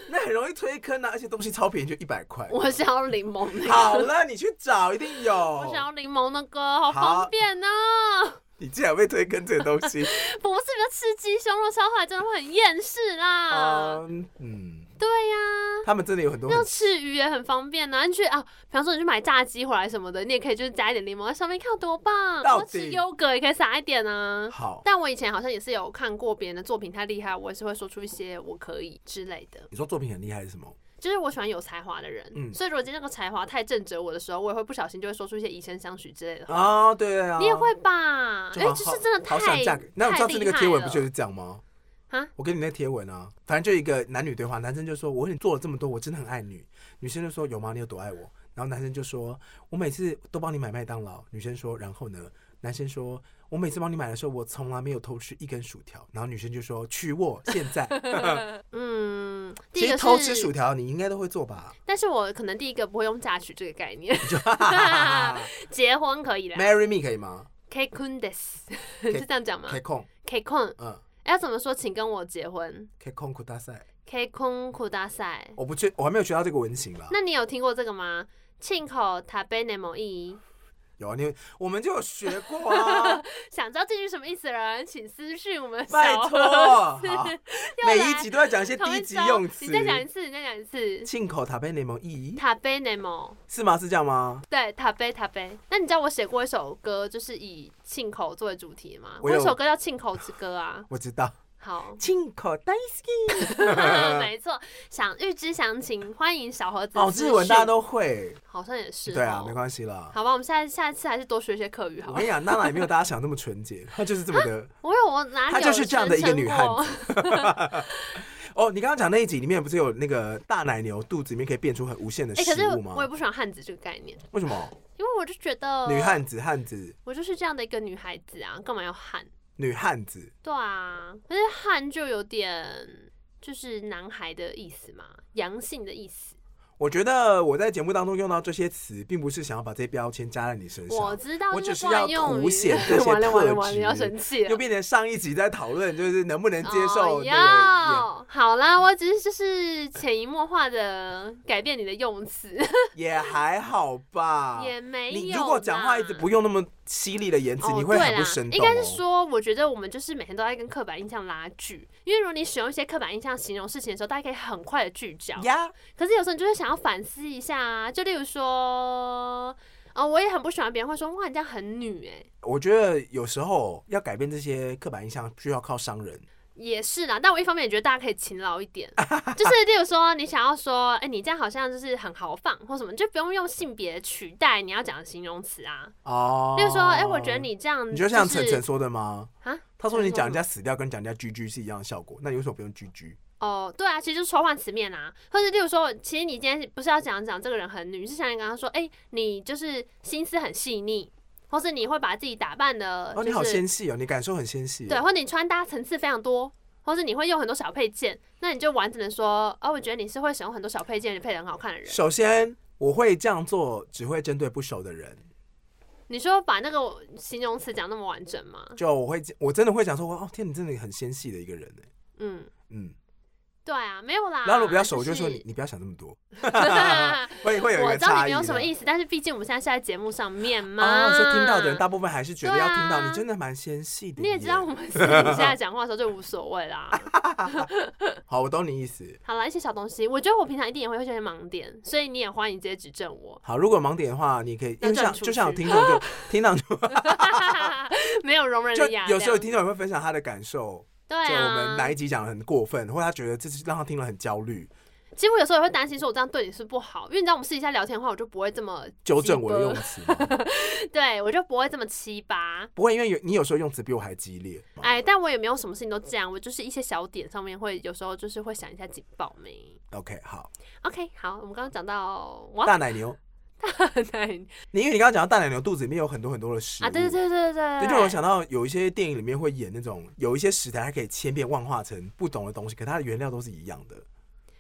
那很容易推坑啊，而且东西超便宜，就一百块。我想要柠檬那个。好了，你去找，一定有。我想要柠檬的歌，好方便呢、啊。你竟然会推坑这个东西？不是，比较吃鸡胸肉烧坏真的会很厌世啦。嗯嗯。对呀、啊，他们真的有很多很。那吃鱼也很方便呐、啊。你去啊，比方说你去买炸鸡回来什么的，你也可以就是加一点柠檬在上面，看多棒。到底吃优格也可以撒一点啊。好。但我以前好像也是有看过别人的作品太厉害，我也是会说出一些我可以之类的。你说作品很厉害是什么？就是我喜欢有才华的人。嗯。所以如果今天那个才华太正折我的时候，我也会不小心就会说出一些以身相许之类的。哦，对啊。你也会吧？哎、欸，就是真的太太厉害了。那你上次那个贴文不就是这样吗？啊！我给你那贴文啊，反正就一个男女对话，男生就说：“我为你做了这么多，我真的很爱你。”女生就说：“有吗？你有多爱我？”然后男生就说：“我每次都帮你买麦当劳。”女生说：“然后呢？”男生说：“我每次帮你买的时候，我从来没有偷吃一根薯条。”然后女生就说：“娶我现在。”嗯，其实偷吃薯条你应该都会做吧？但是我可能第一个不会用嫁娶这个概念，结婚可以的，Marry me 可以吗？Kekun des 是这样讲吗？Kekon，Kekon，嗯。要怎么说？请跟我结婚。结婚ください。结婚ください。我不确，我还没有学到这个文型啦。那你有听过这个吗？亲口食べねもいい。 有啊，你我们就有学过啊。想知道这句什么意思的人，请私讯我们。拜托，每一集都要讲一些低级用词。你再讲一次，你再讲一次。亲口食べねもいい。食べねも。是吗？是这样吗？对，食べ食べ。那你知道我写过一首歌，就是以亲口作为主题吗？我有一首歌叫《亲口之歌》啊。我知道。 好，亲口大好き。没错，想预知详情，欢迎小盒子。哦，日文大家都会，好像也是。对啊，没关系啦。好吧，我们下下一次还是多学一些客语好。我跟你讲，娜娜也没有大家想那么纯洁，她就是这么的。我有我哪里？她就是这样的一个女汉子。哦，你刚刚讲那一集里面不是有那个大奶牛肚子里面可以变出很无限的食物吗？我也不喜欢汉子这个概念。为什么？因为我就觉得女汉子汉子，我就是这样的一个女孩子啊，干嘛要汉？女汉子，对啊，可是汉就有点就是男孩的意思嘛，阳性的意思。我觉得我在节目当中用到这些词，并不是想要把这些标签加在你身上。我知道，我只是要凸显 这些特质。完了完了完了，要生气了。又变成上一集在讨论，就是能不能接受那个。要好啦，我只是就是潜移默化的改变你的用词。也还好吧，也没有。你如果讲话一直不用那么犀利的言辞，你会很不生动。应该是说，我觉得我们就是每天都在跟刻板印象拉锯，因为如果你使用一些刻板印象形容事情的时候，大家可以很快的聚焦。呀。可是有时候你就会想。要反思一下啊，就例如说，哦，我也很不喜欢别人会说，哇，你这样很女哎。我觉得有时候要改变这些刻板印象，需要靠商人。也是啦，但我一方面也觉得大家可以勤劳一点，就是例如说，你想要说，哎、欸，你这样好像就是很豪放或什么，就不用用性别取代你要讲的形容词啊。哦。例如说，哎、欸，我觉得你这样、就是，你就像晨晨说的吗？啊？他说你讲人家死掉跟讲人家 GG 是一样的效果，那你为什么不用 GG？哦，对啊，其实就是抽换词面啊，或者例如说，其实你今天不是要讲讲这个人很女，是想你刚刚说，哎、欸，你就是心思很细腻，或是你会把自己打扮的、就是，哦，你好纤细哦，你感受很纤细，对，或者你穿搭层次非常多，或是你会用很多小配件，那你就完整的说，哦，我觉得你是会使用很多小配件，你配的很好看的人。首先，我会这样做，只会针对不熟的人。你说把那个形容词讲那么完整吗？就我会，我真的会讲说，哦，天，你真的很纤细的一个人呢。嗯嗯。对啊，没有啦。然后我比较熟，我就说你，你不要想那么多。会会有一个差异。我知道你没有什么意思，但是毕竟我们现在是在节目上面嘛。哦，说听到的人大部分还是觉得要听到你真的蛮纤细的。你也知道我们私底下讲话的时候就无所谓啦。好，我懂你意思。好了，一些小东西，我觉得我平常一定也会有一些盲点，所以你也欢迎直接指正我。好，如果盲点的话，你可以，因为像就像有听众就 听到就没有容忍的压力。有时候听众也会分享他的感受。对啊，就我们哪一集讲的很过分，或者他觉得这是让他听了很焦虑。其实我有时候也会担心，说我这样对你是不好，因为你知道我们私底下聊天的话，我就不会这么纠正我的用词。对，我就不会这么七八。不会，因为有你有时候用词比我还激烈。哎，但我也没有什么事情都这样，我就是一些小点上面会有时候就是会想一下警报没。OK，好。OK，好，我们刚刚讲到大奶牛。对，你因为你刚刚讲到大奶牛肚子里面有很多很多的食物啊，对对对对对，就就我想到有一些电影里面会演那种有一些食材，还可以千变万化成不同的东西，可它的原料都是一样的。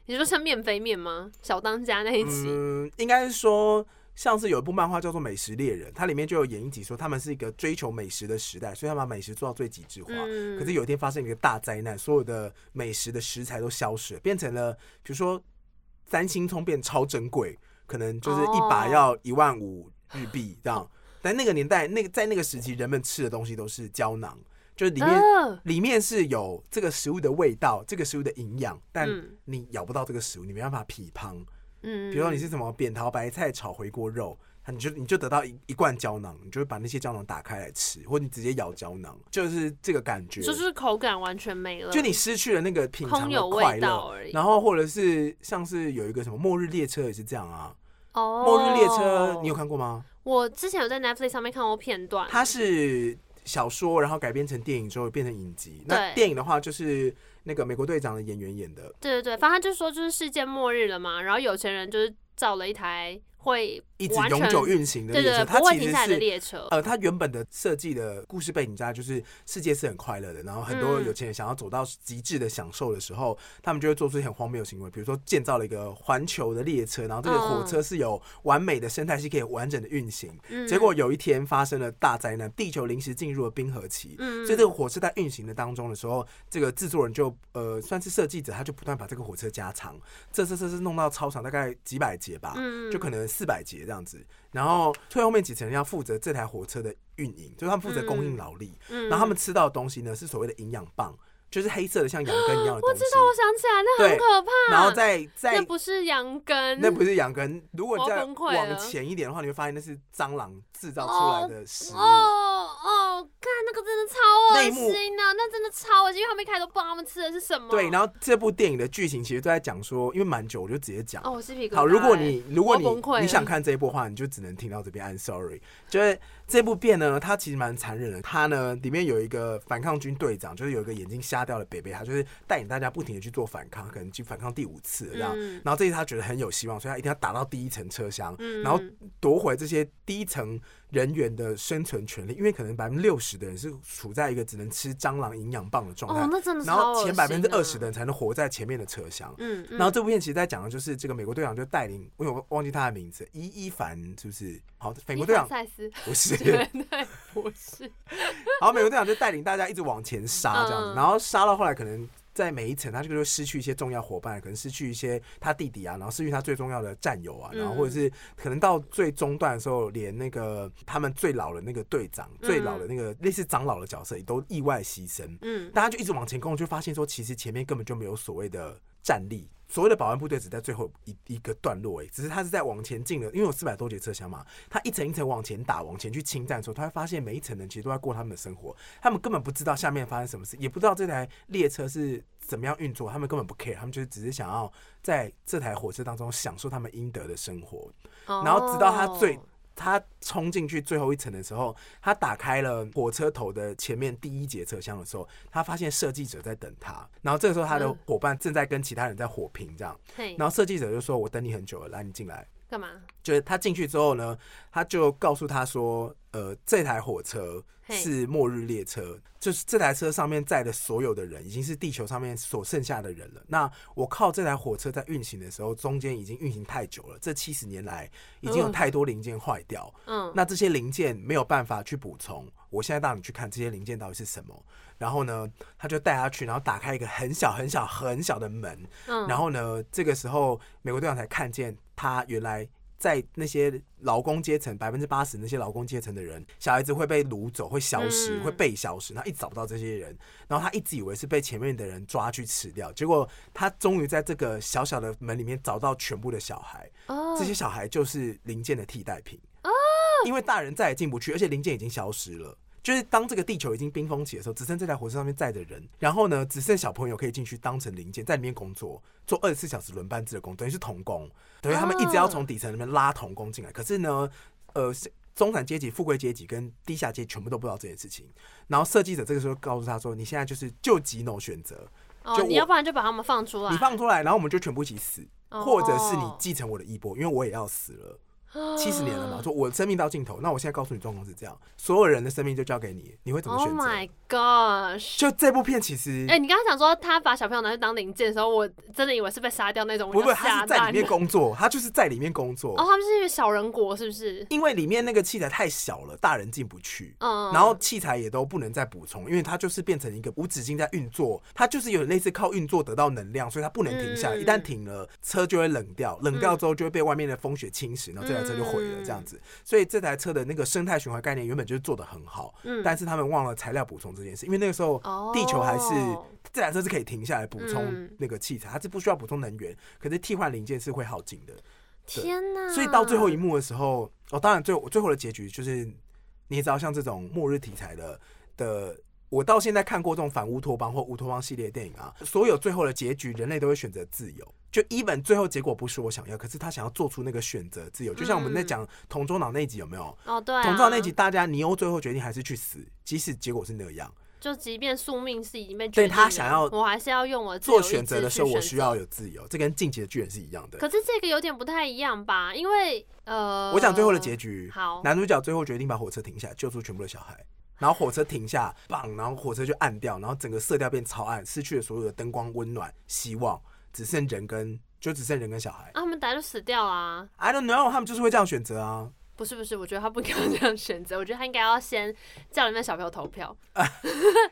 你说像面飞面吗？小当家那一集？嗯，应该是说像是有一部漫画叫做《美食猎人》，它里面就有演一集说他们是一个追求美食的时代，所以他们把美食做到最极致化。可是有一天发生一个大灾难，所有的美食的食材都消失了，变成了比如说三星葱变超珍贵，可能就是一把要一万五日币这样。但那个年代，那个在那个时期，人们吃的东西都是胶囊。就是里面、uh, 里面是有这个食物的味道，这个食物的营养，但你咬不到这个食物，你没办法品尝。嗯，比如说你是什么扁桃白菜炒回锅肉，你就你就得到一一罐胶囊，你就会把那些胶囊打开来吃，或者你直接咬胶囊，就是这个感觉，就是口感完全没了，就你失去了那个品尝的快乐。然后或者是像是有一个什么末日列车也是这样啊。哦，末日列车你有看过吗？我之前有在 Netflix 上面看过片段，它是。小说，然后改编成电影之后变成影集。那电影的话，就是那个美国队长的演员演的。对对对，反正就是说，就是世界末日了嘛，然后有钱人就是造了一台。会一直永久运行的列车，对对对，它其实是列车。呃，它原本的设计的故事背景在，就是世界是很快乐的，然后很多有钱人想要走到极致的享受的时候，嗯、他们就会做出一些很荒谬的行为，比如说建造了一个环球的列车，然后这个火车是有完美的生态系可以完整的运行。嗯、结果有一天发生了大灾难，地球临时进入了冰河期。嗯、所以这个火车在运行的当中的时候，这个制作人就呃算是设计者，他就不断把这个火车加长，这这这是弄到超长，大概几百节吧，嗯、就可能四百节这样子。然后最后面几层人要负责这台火车的运营，就是他们负责供应劳力。嗯，然后他们吃到的东西呢，是所谓的营养棒。就是黑色的，像羊羹一样的东西。我知道，我想起来，那很可怕。然后再再，那不是羊羹，那不是羊羹。如果再往前一点的话，你会发现那是蟑螂制造出来的食物。哦哦，看那个真的超恶心啊，那真的超恶心，因为他们一开始都不知道他们吃的是什么。对，然后这部电影的剧情其实都在讲说，因为蛮久，我就直接讲。哦，我是好，如果你如果你你想看这一部的话，你就只能听到这边。I'm sorry，就是这部片呢，它其实蛮残忍的。它呢里面有一个反抗军队长，就是有一个眼睛瞎掉了北北，他就是。带领大家不停的去做反抗，可能去反抗第五次这样，嗯、然后这次他觉得很有希望，所以他一定要打到第一层车厢，嗯、然后夺回这些第一层人员的生存权利，因为可能百分之六十的人是处在一个只能吃蟑螂营养棒的状态，哦、然后前百分之二十的人才能活在前面的车厢。嗯，然后这部片其实在讲的就是这个美国队长就带领，我有忘记他的名字，伊伊凡是不是？好，美国队长赛斯不是，不是。好，美国队长就带领大家一直往前杀这样子，嗯、然后杀到后来可能。在每一层，他就会失去一些重要伙伴，可能失去一些他弟弟啊，然后失去他最重要的战友啊，然后或者是可能到最中段的时候，连那个他们最老的那个队长、最老的那个类似长老的角色也都意外牺牲。嗯，大家就一直往前攻，就发现说，其实前面根本就没有所谓的战力。所谓的保安部队只在最后一一个段落，诶，只是他是在往前进的，因为有四百多节车厢嘛，他一层一层往前打，往前去侵占的时候，他会发现每一层人其实都在过他们的生活，他们根本不知道下面发生什么事，也不知道这台列车是怎么样运作，他们根本不 care，他们就是只是想要在这台火车当中享受他们应得的生活，然后直到他最。他冲进去最后一层的时候，他打开了火车头的前面第一节车厢的时候，他发现设计者在等他。然后这个时候，他的伙伴正在跟其他人在火拼，这样。然后设计者就说：“我等你很久了，来，你进来。”干嘛？就是他进去之后呢，他就告诉他说：“呃，这台火车是末日列车，就是这台车上面载的所有的人，已经是地球上面所剩下的人了。那我靠这台火车在运行的时候，中间已经运行太久了，这七十年来已经有太多零件坏掉。嗯，那这些零件没有办法去补充。我现在带你去看这些零件到底是什么。然后呢，他就带他去，然后打开一个很小很小很小的门。嗯，然后呢，这个时候美国队长才看见。”他原来在那些劳工阶层，百分之八十那些劳工阶层的人，小孩子会被掳走，会消失，会被消失，他一直找不到这些人，然后他一直以为是被前面的人抓去吃掉，结果他终于在这个小小的门里面找到全部的小孩，这些小孩就是零件的替代品，因为大人再也进不去，而且零件已经消失了。就是当这个地球已经冰封起的时候，只剩这台火车上面载着人，然后呢，只剩小朋友可以进去当成零件，在里面工作，做二十四小时轮班制的工，等于是童工，等于他们一直要从底层里面拉童工进来。可是呢，呃，中产阶级、富贵阶级跟地下阶级全部都不知道这件事情。然后设计者这个时候告诉他说：“你现在就是就几种选择，就你要不然就把他们放出来，你放出来，然后我们就全部一起死，或者是你继承我的衣钵，因为我也要死了。”七十年了嘛，说我生命到尽头，那我现在告诉你状况是这样，所有人的生命就交给你，你会怎么选择？Oh my gosh！就这部片其实，哎、欸，你刚刚讲说他把小朋友拿去当零件的时候，我真的以为是被杀掉那种。不不，他是在里面工作，他就是在里面工作。哦，他们是一个小人国，是不是？因为里面那个器材太小了，大人进不去。嗯。然后器材也都不能再补充，因为它就是变成一个无止境在运作，它就是有类似靠运作得到能量，所以它不能停下来。嗯、一旦停了，车就会冷掉，冷掉之后就会被外面的风雪侵蚀，然后这台车就毁了，这样。子，所以这台车的那个生态循环概念原本就是做的很好，嗯，但是他们忘了材料补充这件事，因为那个时候地球还是这台车是可以停下来补充那个器材，它是不需要补充能源，可是替换零件是会耗尽的。天哪！所以到最后一幕的时候，哦，当然最后最后的结局就是，你也知道，像这种末日题材的的。我到现在看过这种反乌托邦或乌托邦系列电影啊，所有最后的结局，人类都会选择自由。就 even 最后结果不是我想要，可是他想要做出那个选择自由。就像我们在讲同桌脑那集有没有？哦，对。同桌脑那集，大家尼欧最后决定还是去死，即使结果是那样。就即便宿命是已经被决定，对他想要，我还是要用我做选择的时候，我需要有自由。这跟进击的巨人是一样的。可是这个有点不太一样吧？因为呃，我讲最后的结局，好，男主角最后决定把火车停下，救出全部的小孩。然后火车停下，棒，然后火车就暗掉，然后整个色调变超暗，失去了所有的灯光、温暖、希望，只剩人跟就只剩人跟小孩。啊，他们大家就死掉啊。I don't know，他们就是会这样选择啊。不是不是，我觉得他不应该这样选择。我觉得他应该要先叫里面小朋友投票，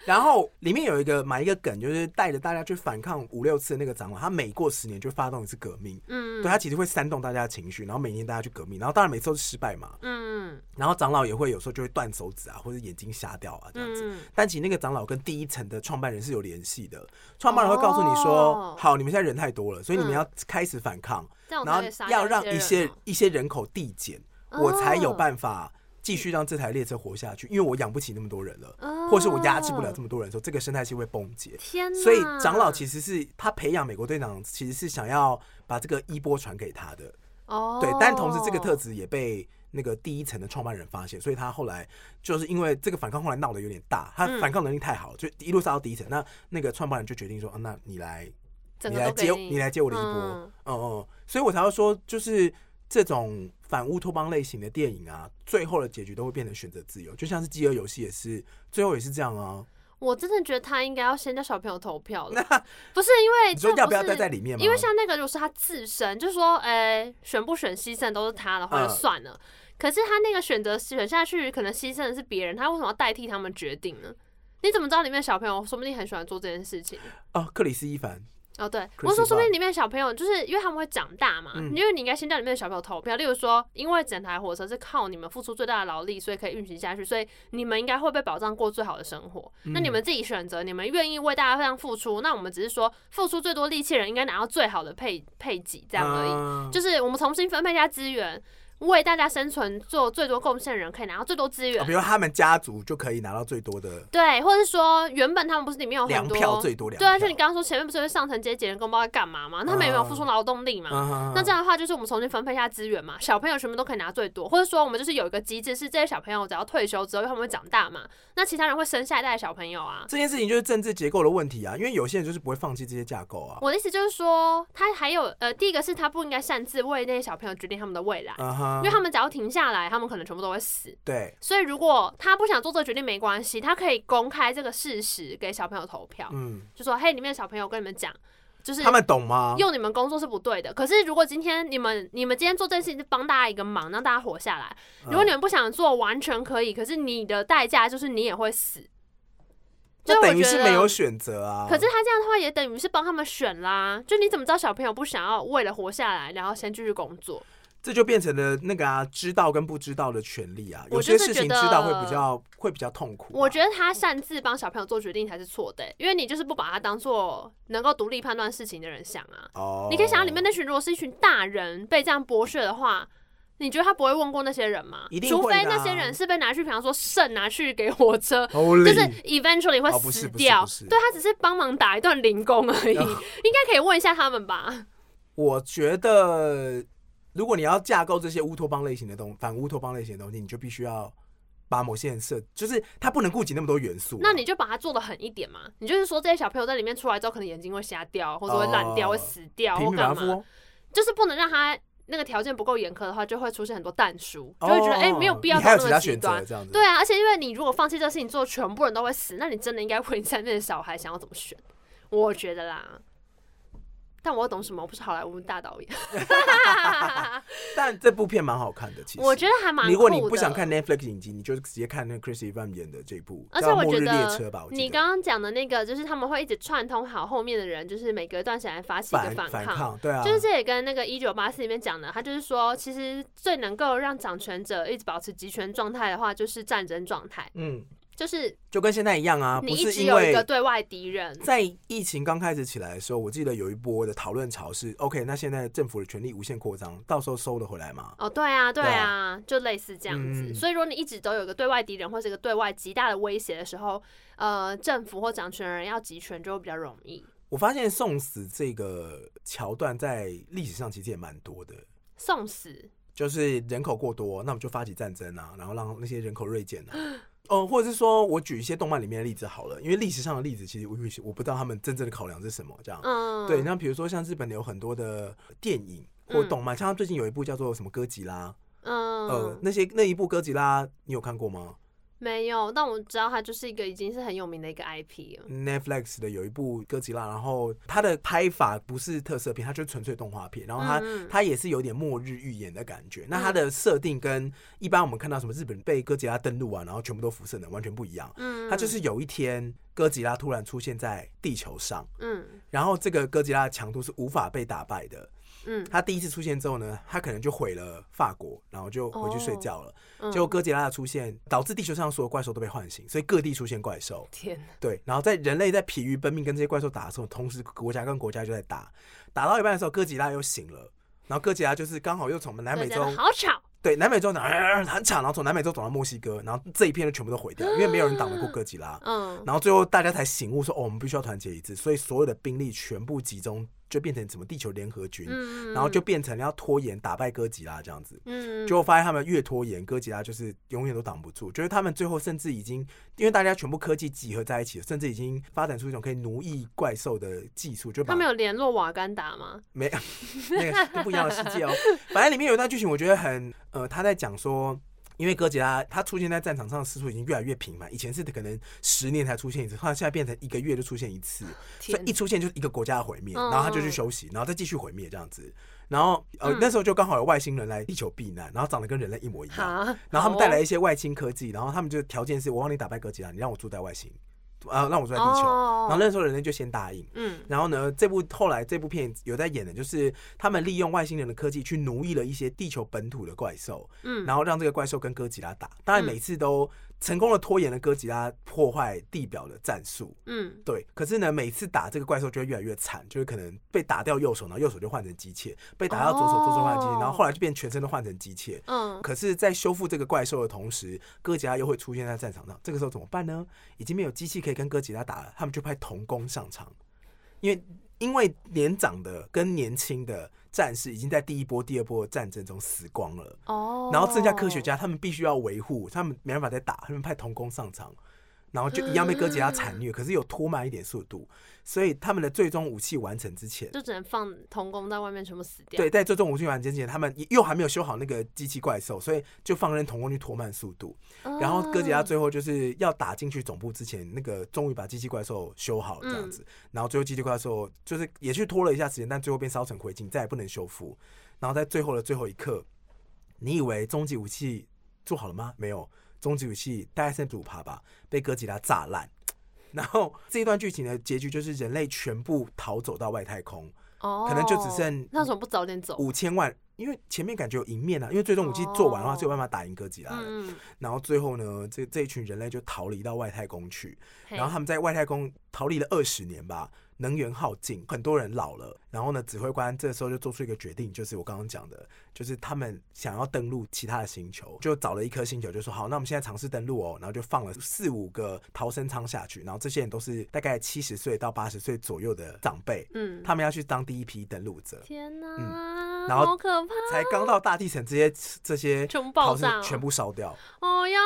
然后里面有一个埋一个梗，就是带着大家去反抗五六次的那个长老，他每过十年就发动一次革命。嗯，对，他其实会煽动大家的情绪，然后每年大家去革命，然后当然每次都是失败嘛。嗯，然后长老也会有时候就会断手指啊，或者眼睛瞎掉啊这样子。嗯，但其实那个长老跟第一层的创办人是有联系的，创办人会告诉你说：“哦，好，你们现在人太多了，所以你们要开始反抗，嗯，然后要让一些一些人口递减。”我才有办法继续让这台列车活下去，因为我养不起那么多人了，或是我压制不了这么多人的时候，这个生态系会崩解。天哪！所以长老其实是他培养美国队长，其实是想要把这个衣钵传给他的。哦，对，但同时这个特质也被那个第一层的创办人发现，所以他后来就是因为这个反抗后来闹得有点大，他反抗能力太好，就一路杀到第一层。那那个创办人就决定说，啊，那你来，你来接，你来接我的衣钵。哦哦，所以我才会说，就是。这种反乌托邦类型的电影啊，最后的结局都会变成选择自由，就像是《饥饿游戏》也是，最后也是这样啊。我真的觉得他应该要先叫小朋友投票了，不是因为你说要不要待在里面吗？因为像那个，如果是他自身，就是说，哎，选不选牺牲都是他的话，就算了。可是他那个选择选下去，可能牺牲的是别人，他为什么要代替他们决定呢？你怎么知道里面小朋友说不定很喜欢做这件事情？哦，克里斯·伊凡。哦，对，我说说不定里面小朋友就是因为他们会长大嘛，嗯、因为你应该先叫里面的小朋友投票。例如说，因为整台火车是靠你们付出最大的劳力，所以可以运行下去，所以你们应该会被保障过最好的生活。嗯、那你们自己选择，你们愿意为大家这样付出，那我们只是说付出最多力气的人应该拿到最好的配配给这样而已，嗯、就是我们重新分配一下资源。为大家生存做最多贡献的人可以拿到最多资源，比如他们家族就可以拿到最多的，对，或者是说原本他们不是里面有很多票最多两票，对啊，就你刚刚说前面不是会上层阶级人工包在干嘛吗？他们也没有付出劳动力嘛，那这样的话就是我们重新分配一下资源嘛，小朋友全部都可以拿最多，或者说我们就是有一个机制，是这些小朋友只要退休之后，他们会长大嘛，那其他人会生下一代的小朋友啊，这件事情就是政治结构的问题啊，因为有些人就是不会放弃这些架构啊。我的意思就是说，他还有呃，第一个是他不应该擅自为那些小朋友决定他们的未来，因为他们只要停。下来，他们可能全部都会死。对，所以如果他不想做这个决定，没关系，他可以公开这个事实给小朋友投票。嗯，就说嘿，里面的小朋友跟你们讲，就是他们懂吗？用你们工作是不对的。可是如果今天你们你们今天做这件事情，是帮大家一个忙，让大家活下来。如果你们不想做，完全可以。可是你的代价就是你也会死。就等于是没有选择啊。可是他这样的话，也等于是帮他们选啦。就你怎么知道小朋友不想要为了活下来，然后先继续工作？这就变成了那个啊，知道跟不知道的权利啊。有些事情知道会比较会比较痛苦。我觉得他擅自帮小朋友做决定才是错的，因为你就是不把他当做能够独立判断事情的人想啊。哦。你可以想到里面那群如果是一群大人被这样剥削的话，你觉得他不会问过那些人吗？一定除非那些人是被拿去，比方说肾拿去给火车，就是 eventually 会死掉。对，他只是帮忙打一段零工而已，应该可以问一下他们吧。我觉得。如果你要架构这些乌托邦类型的东西，反乌托邦类型的东西，你就必须要把某些人设，就是他不能顾及那么多元素。那你就把它做的狠一点嘛。你就是说，这些小朋友在里面出来之后，可能眼睛会瞎掉，或者会烂掉，会死掉，或干嘛？就是不能让他那个条件不够严苛的话，就会出现很多但书，就会觉得哎、没有必要到那么极端。对啊，而且因为你如果放弃这个事情做，全部人都会死，那你真的应该问一下那些小孩想要怎么选？我觉得啦。但我懂什么？我不是好莱坞大导演。但这部片蛮好看的，其实我觉得还蛮。如果你不想看 Netflix 影集，你就直接看那个 Chris Evans 演的这部。而且我觉得你刚刚讲的那个，就是他们会一直串通好后面的人，就是每隔一段时间发起一个反抗。反抗，对啊。就是这也跟那个一九八四里面讲的，他就是说，其实最能够让掌权者一直保持集权状态的话，就是战争状态。嗯。就是就跟现在一样啊，你一直有一个对外敌人。在疫情刚开始起来的时候，我记得有一波的讨论潮是：OK，那现在政府的权力无限扩张，到时候收得回来吗？哦，对啊，对啊，就类似这样子。嗯、所以，如果你一直都有一个对外敌人或是一个对外极大的威胁的时候，呃，政府或掌权人要集权就会比较容易。我发现送死这个桥段在历史上其实也蛮多的。送死就是人口过多，那我们就发起战争啊，然后让那些人口锐减啊。哦、呃，或者是说我举一些动漫里面的例子好了，因为历史上的例子其实我我不知道他们真正的考量是什么，这样。嗯。对，那比如说像日本有很多的电影或动漫，嗯、像他最近有一部叫做什么哥吉拉，嗯，呃，那些那一部哥吉拉你有看过吗？没有，但我知道它就是一个已经是很有名的一个 IP 了。Netflix 的有一部哥吉拉，然后它的拍法不是特色片，它就是纯粹动画片，然后它、嗯、它也是有点末日预言的感觉。嗯、那它的设定跟一般我们看到什么日本被哥吉拉登陆啊，然后全部都辐射的完全不一样。嗯，它就是有一天哥吉拉突然出现在地球上，嗯，然后这个哥吉拉的强度是无法被打败的。嗯，他第一次出现之后呢，他可能就毁了法国，然后就回去睡觉了。哦、结果哥吉拉的出现导致地球上所有怪兽都被唤醒，所以各地出现怪兽。天，对，然后在人类在疲于奔命跟这些怪兽打的时候，同时国家跟国家就在打，打到一半的时候，哥吉拉又醒了，然后哥吉拉就是刚好又从南美洲，好吵，对，南美洲很吵，然后从南美洲走到墨西哥，然后这一片就全部都毁掉，因为没有人挡得过哥吉拉。嗯，然后最后大家才醒悟说，哦，我们必须要团结一致，所以所有的兵力全部集中。就变成什么地球联合军，嗯、然后就变成要拖延打败哥吉拉这样子，嗯，就发现他们越拖延，哥吉拉就是永远都挡不住。就是他们最后甚至已经，因为大家全部科技集合在一起了，甚至已经发展出一种可以奴役怪兽的技术。就他们有联络瓦干达吗？没，那个是不一样的世界哦。反正里面有一段剧情，我觉得很呃，他在讲说。因为哥吉拉它出现在战场上的次数已经越来越频繁，以前是可能十年才出现一次，后来现在变成一个月就出现一次，所以一出现就是一个国家的毁灭，然后他就去休息，然后再继续毁灭这样子。然后呃那时候就刚好有外星人来地球避难，然后长得跟人类一模一样，然后他们带来一些外星科技，然后他们就条件是我帮你打败哥吉拉，你让我住在外星。啊，让我住在地球。然后那时候人类就先答应。嗯。然后呢，这部后来这部片有在演的，就是他们利用外星人的科技去奴役了一些地球本土的怪兽。嗯。然后让这个怪兽跟哥吉拉打，当然每次都成功的拖延了哥吉拉破坏地表的战术。嗯。对。可是呢，每次打这个怪兽就会越来越惨，就是可能被打掉右手，然后右手就换成机械；被打掉左手，左手换成机械，然后后来就变全身都换成机械。嗯。可是，在修复这个怪兽的同时，哥吉拉又会出现在战场上。这个时候怎么办呢？已经没有机器可以跟哥吉拉打了，他们就派童工上场，因为因为年长的跟年轻的战士已经在第一波、第二波的战争中死光了哦，然后剩下科学家，他们必须要维护，他们没办法再打，他们派童工上场。然后就一样被哥吉拉惨虐，可是有拖慢一点速度，所以他们的最终武器完成之前，就只能放童工在外面全部死掉。对，在最终武器完成之前，他们又还没有修好那个机器怪兽，所以就放任童工去拖慢速度。然后哥吉拉最后就是要打进去总部之前，那个终于把机器怪兽修好这样子。然后最后机器怪兽就是也去拖了一下时间，但最后变烧成灰烬，再也不能修复。然后在最后的最后一刻，你以为终极武器做好了吗？没有。终极武器大概剩五趴吧，被哥吉拉炸烂。然后这一段剧情的结局就是人类全部逃走到外太空，哦，可能就只剩那为什么不早点走？五千万，因为前面感觉有赢面啊，因为最终武器做完的话，是有办法打赢哥吉拉的。嗯，然后最后呢，这这一群人类就逃离到外太空去，然后他们在外太空逃离了二十年吧。能源耗尽，很多人老了。然后呢，指挥官这时候就做出一个决定，就是我刚刚讲的，就是他们想要登陆其他的星球，就找了一颗星球，就说好，那我们现在尝试登陆哦。然后就放了四五个逃生舱下去，然后这些人都是大概七十岁到八十岁左右的长辈，嗯，他们要去当第一批登陆者。天哪，嗯，然后好可怕！才刚到大地层，这些这些全部爆炸，全部烧掉。哦呀，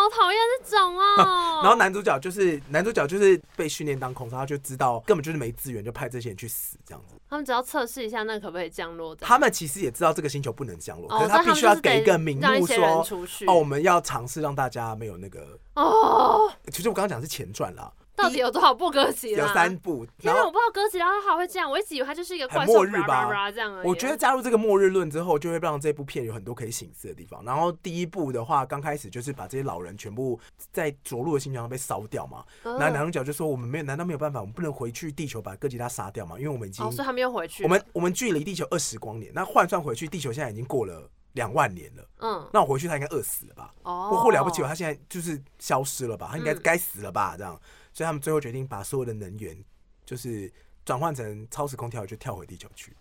好讨厌这种哦。然后男主角就是男主角就是被训练当空少，他就知道根本就是没资源，就派这些人去死这样子。他们只要测试一下，那可不可以降落？他们其实也知道这个星球不能降落，可是他必须要给一个名目说，哦，我们要尝试让大家没有那个哦。其实我刚刚讲的是前传啦。到底有多少部歌集？有三部。因为我不知道歌集，然后他还会这样，我一直以为他就是一个怪末日吧。这样我觉得加入这个末日论之后，就会让这部片有很多可以醒思的地方。然后第一部的话，刚开始就是把这些老人全部在着陆的星球上被烧掉嘛。然后男主角就说：“我们没有，难道没有办法？我们不能回去地球把哥吉拉杀掉吗？因为我们已经……所以他们又回去。我们我们距离地球二十光年，那换算回去，地球现在已经过了两万年了。嗯，那我回去他应该饿死了吧？哦，或了不起，他现在就是消失了吧？他应该该死了吧？这样。”所以他们最后决定把所有的能源，就是转换成超时空跳，就跳回地球去。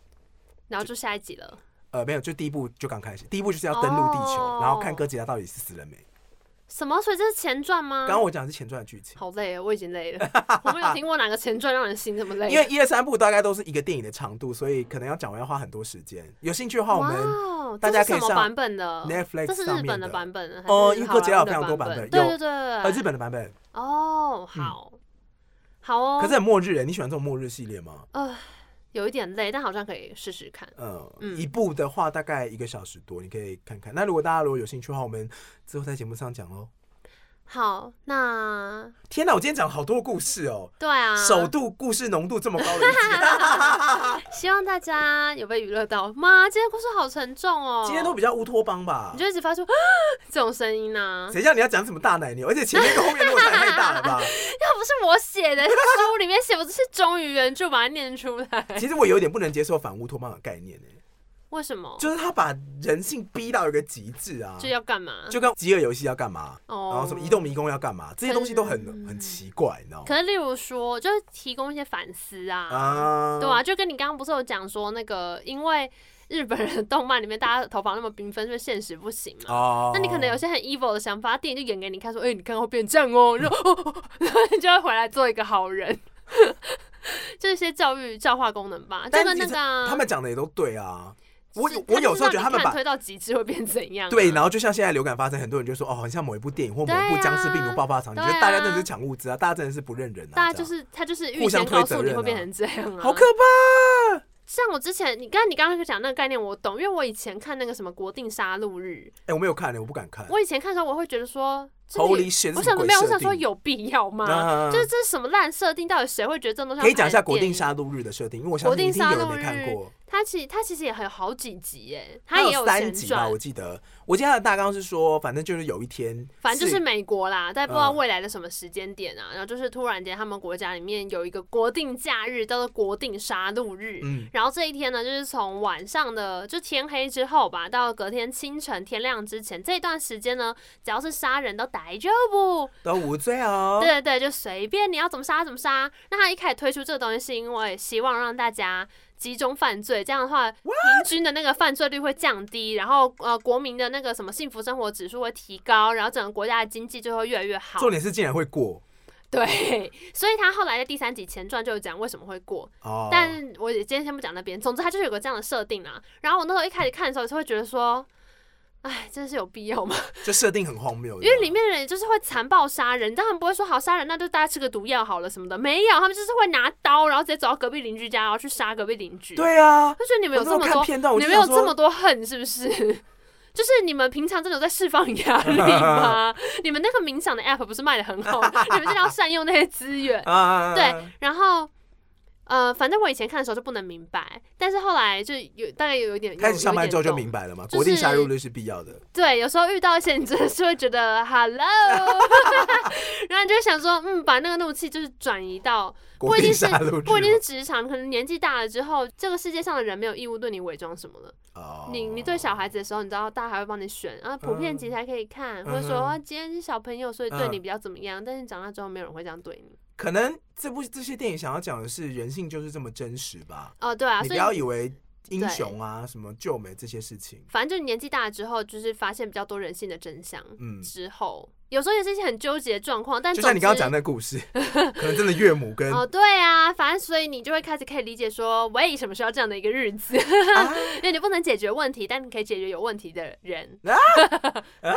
然后就下一集了。呃，没有，就第一部就刚开始，第一部就是要登陆地球，哦、然后看哥吉拉到底是死了没。什么？所以这是前传吗？刚刚我讲的是前传的剧情。好累啊，我已经累了。我没有听过哪个前传让人心这么累。因为一二三部大概都是一个电影的长度，所以可能要讲完要花很多时间。有兴趣的话，我们大家可以上版本的 Netflix 这是日本的版本哦，因为哥吉拉有非常多版本，对对对，呃，日本的版本。哦，好。好哦，可是很末日哎，你喜欢这种末日系列吗？呃，有一点累，但好像可以试试看。嗯，嗯，一部的话大概一个小时多，你可以看看。那如果大家如果有兴趣的话，我们之后在节目上讲喽。好，那天哪！我今天讲好多故事哦。对啊，首度故事浓度这么高的一集，希望大家有被娱乐到妈？今天故事好沉重哦。今天都比较乌托邦吧？你就一直发出 这种声音呢？谁叫你要讲什么大奶牛？而且前面跟后面落差太大了吧？要不是我写的，书里面写，我只是忠于原著把它念出来。其实我有点不能接受反乌托邦的概念为什么？就是他把人性逼到一个极致啊！就要干嘛？就跟饥饿游戏要干嘛？Oh, 然后什么移动迷宫要干嘛？这些东西都很很奇怪，你知道吗？可是例如说，就是提供一些反思啊，uh, 对啊，就跟你刚刚不是有讲说那个，因为日本人的动漫里面大家头发那么缤纷，所以现实不行嘛。哦。Uh, 那你可能有些很 evil 的想法，电影就演给你看，说，哎、欸，你看会变这样哦，然后，然后你就会回来做一个好人，就是一些教育教化功能吧。就是那个、啊、他们讲的也都对啊。我我有时候觉得他们把推到极致会变怎样？对，然后就像现在流感发生，很多人就说哦，很像某一部电影或某一部僵尸病毒爆发场景，觉得大家真的是抢物资啊，大家真的是不认人啊，大家就是他就是互相推责任，会变成这样啊，好可怕！像我之前，你刚你刚刚讲那个概念我懂，因为我以前看那个什么国定杀戮日，哎，我没有看，我不敢看。我以前看的时候，我会觉得说。我想没有，我想说有必要吗？就是这是什么烂设定？到底谁会觉得这种东西？可以讲一下国定杀戮日的设定，因为我相信一定有人没看过。它其实它其实也还有好几集耶，它也有三集吧，我记得。我记得它的大纲是说，反正就是有一天，反正就是美国啦，在不知道未来的什么时间点啊，然后就是突然间他们国家里面有一个国定假日，叫做国定杀戮日。嗯，然后这一天呢，就是从晚上的就天黑之后吧，到隔天清晨天亮之前这段时间呢，只要是杀人都逮着不都无罪哦。对对对，就随便你要怎么杀怎么杀。那他一开始推出这个东西，是因为希望让大家集中犯罪，这样的话平均的那个犯罪率会降低，然后呃国民的那个什么幸福生活指数会提高，然后整个国家的经济就会越来越好。重点是竟然会过。对，所以他后来的第三集前传就讲为什么会过。哦。但我也今天先不讲那边，总之他就是有个这样的设定啊。然后我那时候一开始看的时候，就会觉得说。哎，真是有必要吗？就设定很荒谬，因为里面的人就是会残暴杀人，但他们不会说好杀人，那就大家吃个毒药好了什么的，没有，他们就是会拿刀，然后直接走到隔壁邻居家，然后去杀隔壁邻居。对啊，就觉得你们有这么多，你们有这么多恨，是不是？就是你们平常真的有在释放压力吗？你们那个冥想的 app 不是卖的很好，你们真的要善用那些资源。对，然后。呃，反正我以前看的时候就不能明白，但是后来就有大概有一点开始上班之后就明白了嘛。国定杀入率是必要的。对，有时候遇到一些你真的是会觉得 hello，然后你就想说，嗯，把那个怒气就是转移到不一定是不一定是职场，可能年纪大了之后，这个世界上的人没有义务对你伪装什么了。哦。你你对小孩子的时候，你知道大家还会帮你选啊，普遍级才可以看，或者说今天是小朋友，所以对你比较怎么样，但是长大之后没有人会这样对你。可能这部这些电影想要讲的是人性就是这么真实吧？哦，对啊，你不要以为英雄啊、什么救美这些事情，反正就年纪大了之后，就是发现比较多人性的真相。嗯，之后有时候也是一些很纠结的状况，但就像你刚刚讲那个故事，可能真的岳母跟哦，对啊，反正所以你就会开始可以理解说，为什么需要这样的一个日子？啊、因为你不能解决问题，但你可以解决有问题的人。啊 啊、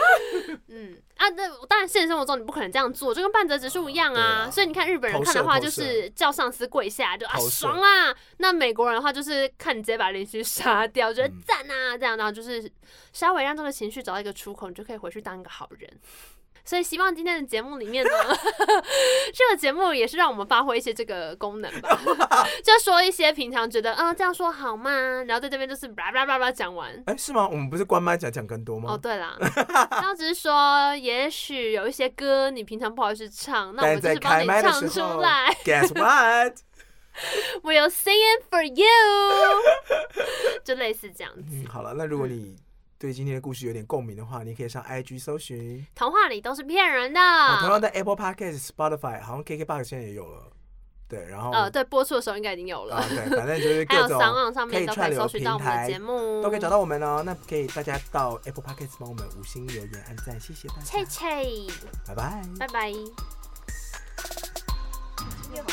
嗯啊，那当然现实生活中你不可能这样做，就跟半泽直树一样啊。啊所以你看日本人看的话，就是叫上司跪下，就啊爽啊。那美国人的话，就是看你直接把邻居杀掉，觉得赞啊，这样，然后就是稍微让这个情绪找到一个出口，你就可以回去当一个好人。所以希望今天的节目里面呢，这个节目也是让我们发挥一些这个功能吧，就说一些平常觉得啊这样说好吗？然后在这边就是叭叭叭叭讲完。哎、欸，是吗？我们不是关麦讲讲更多吗？哦，对啦，然后只是说，也许有一些歌你平常不好意思唱，那我们就是帮你唱出来。Guess what? We'll sing it for you。就类似这样子。嗯，好了，那如果你。对今天的故事有点共鸣的话，你可以上 IG 搜寻。童话里都是骗人的。同样在 Apple Podcast、Spotify，好像 KKBOX 现在也有了。对，然后呃，对，播出的时候应该已经有了。啊、对，反正就是 各种可以串流平台节目都可以找到我们哦。那可以大家到 Apple Podcast 帮我们五星留言、按赞，谢谢大家。切切，拜拜，拜拜。今天好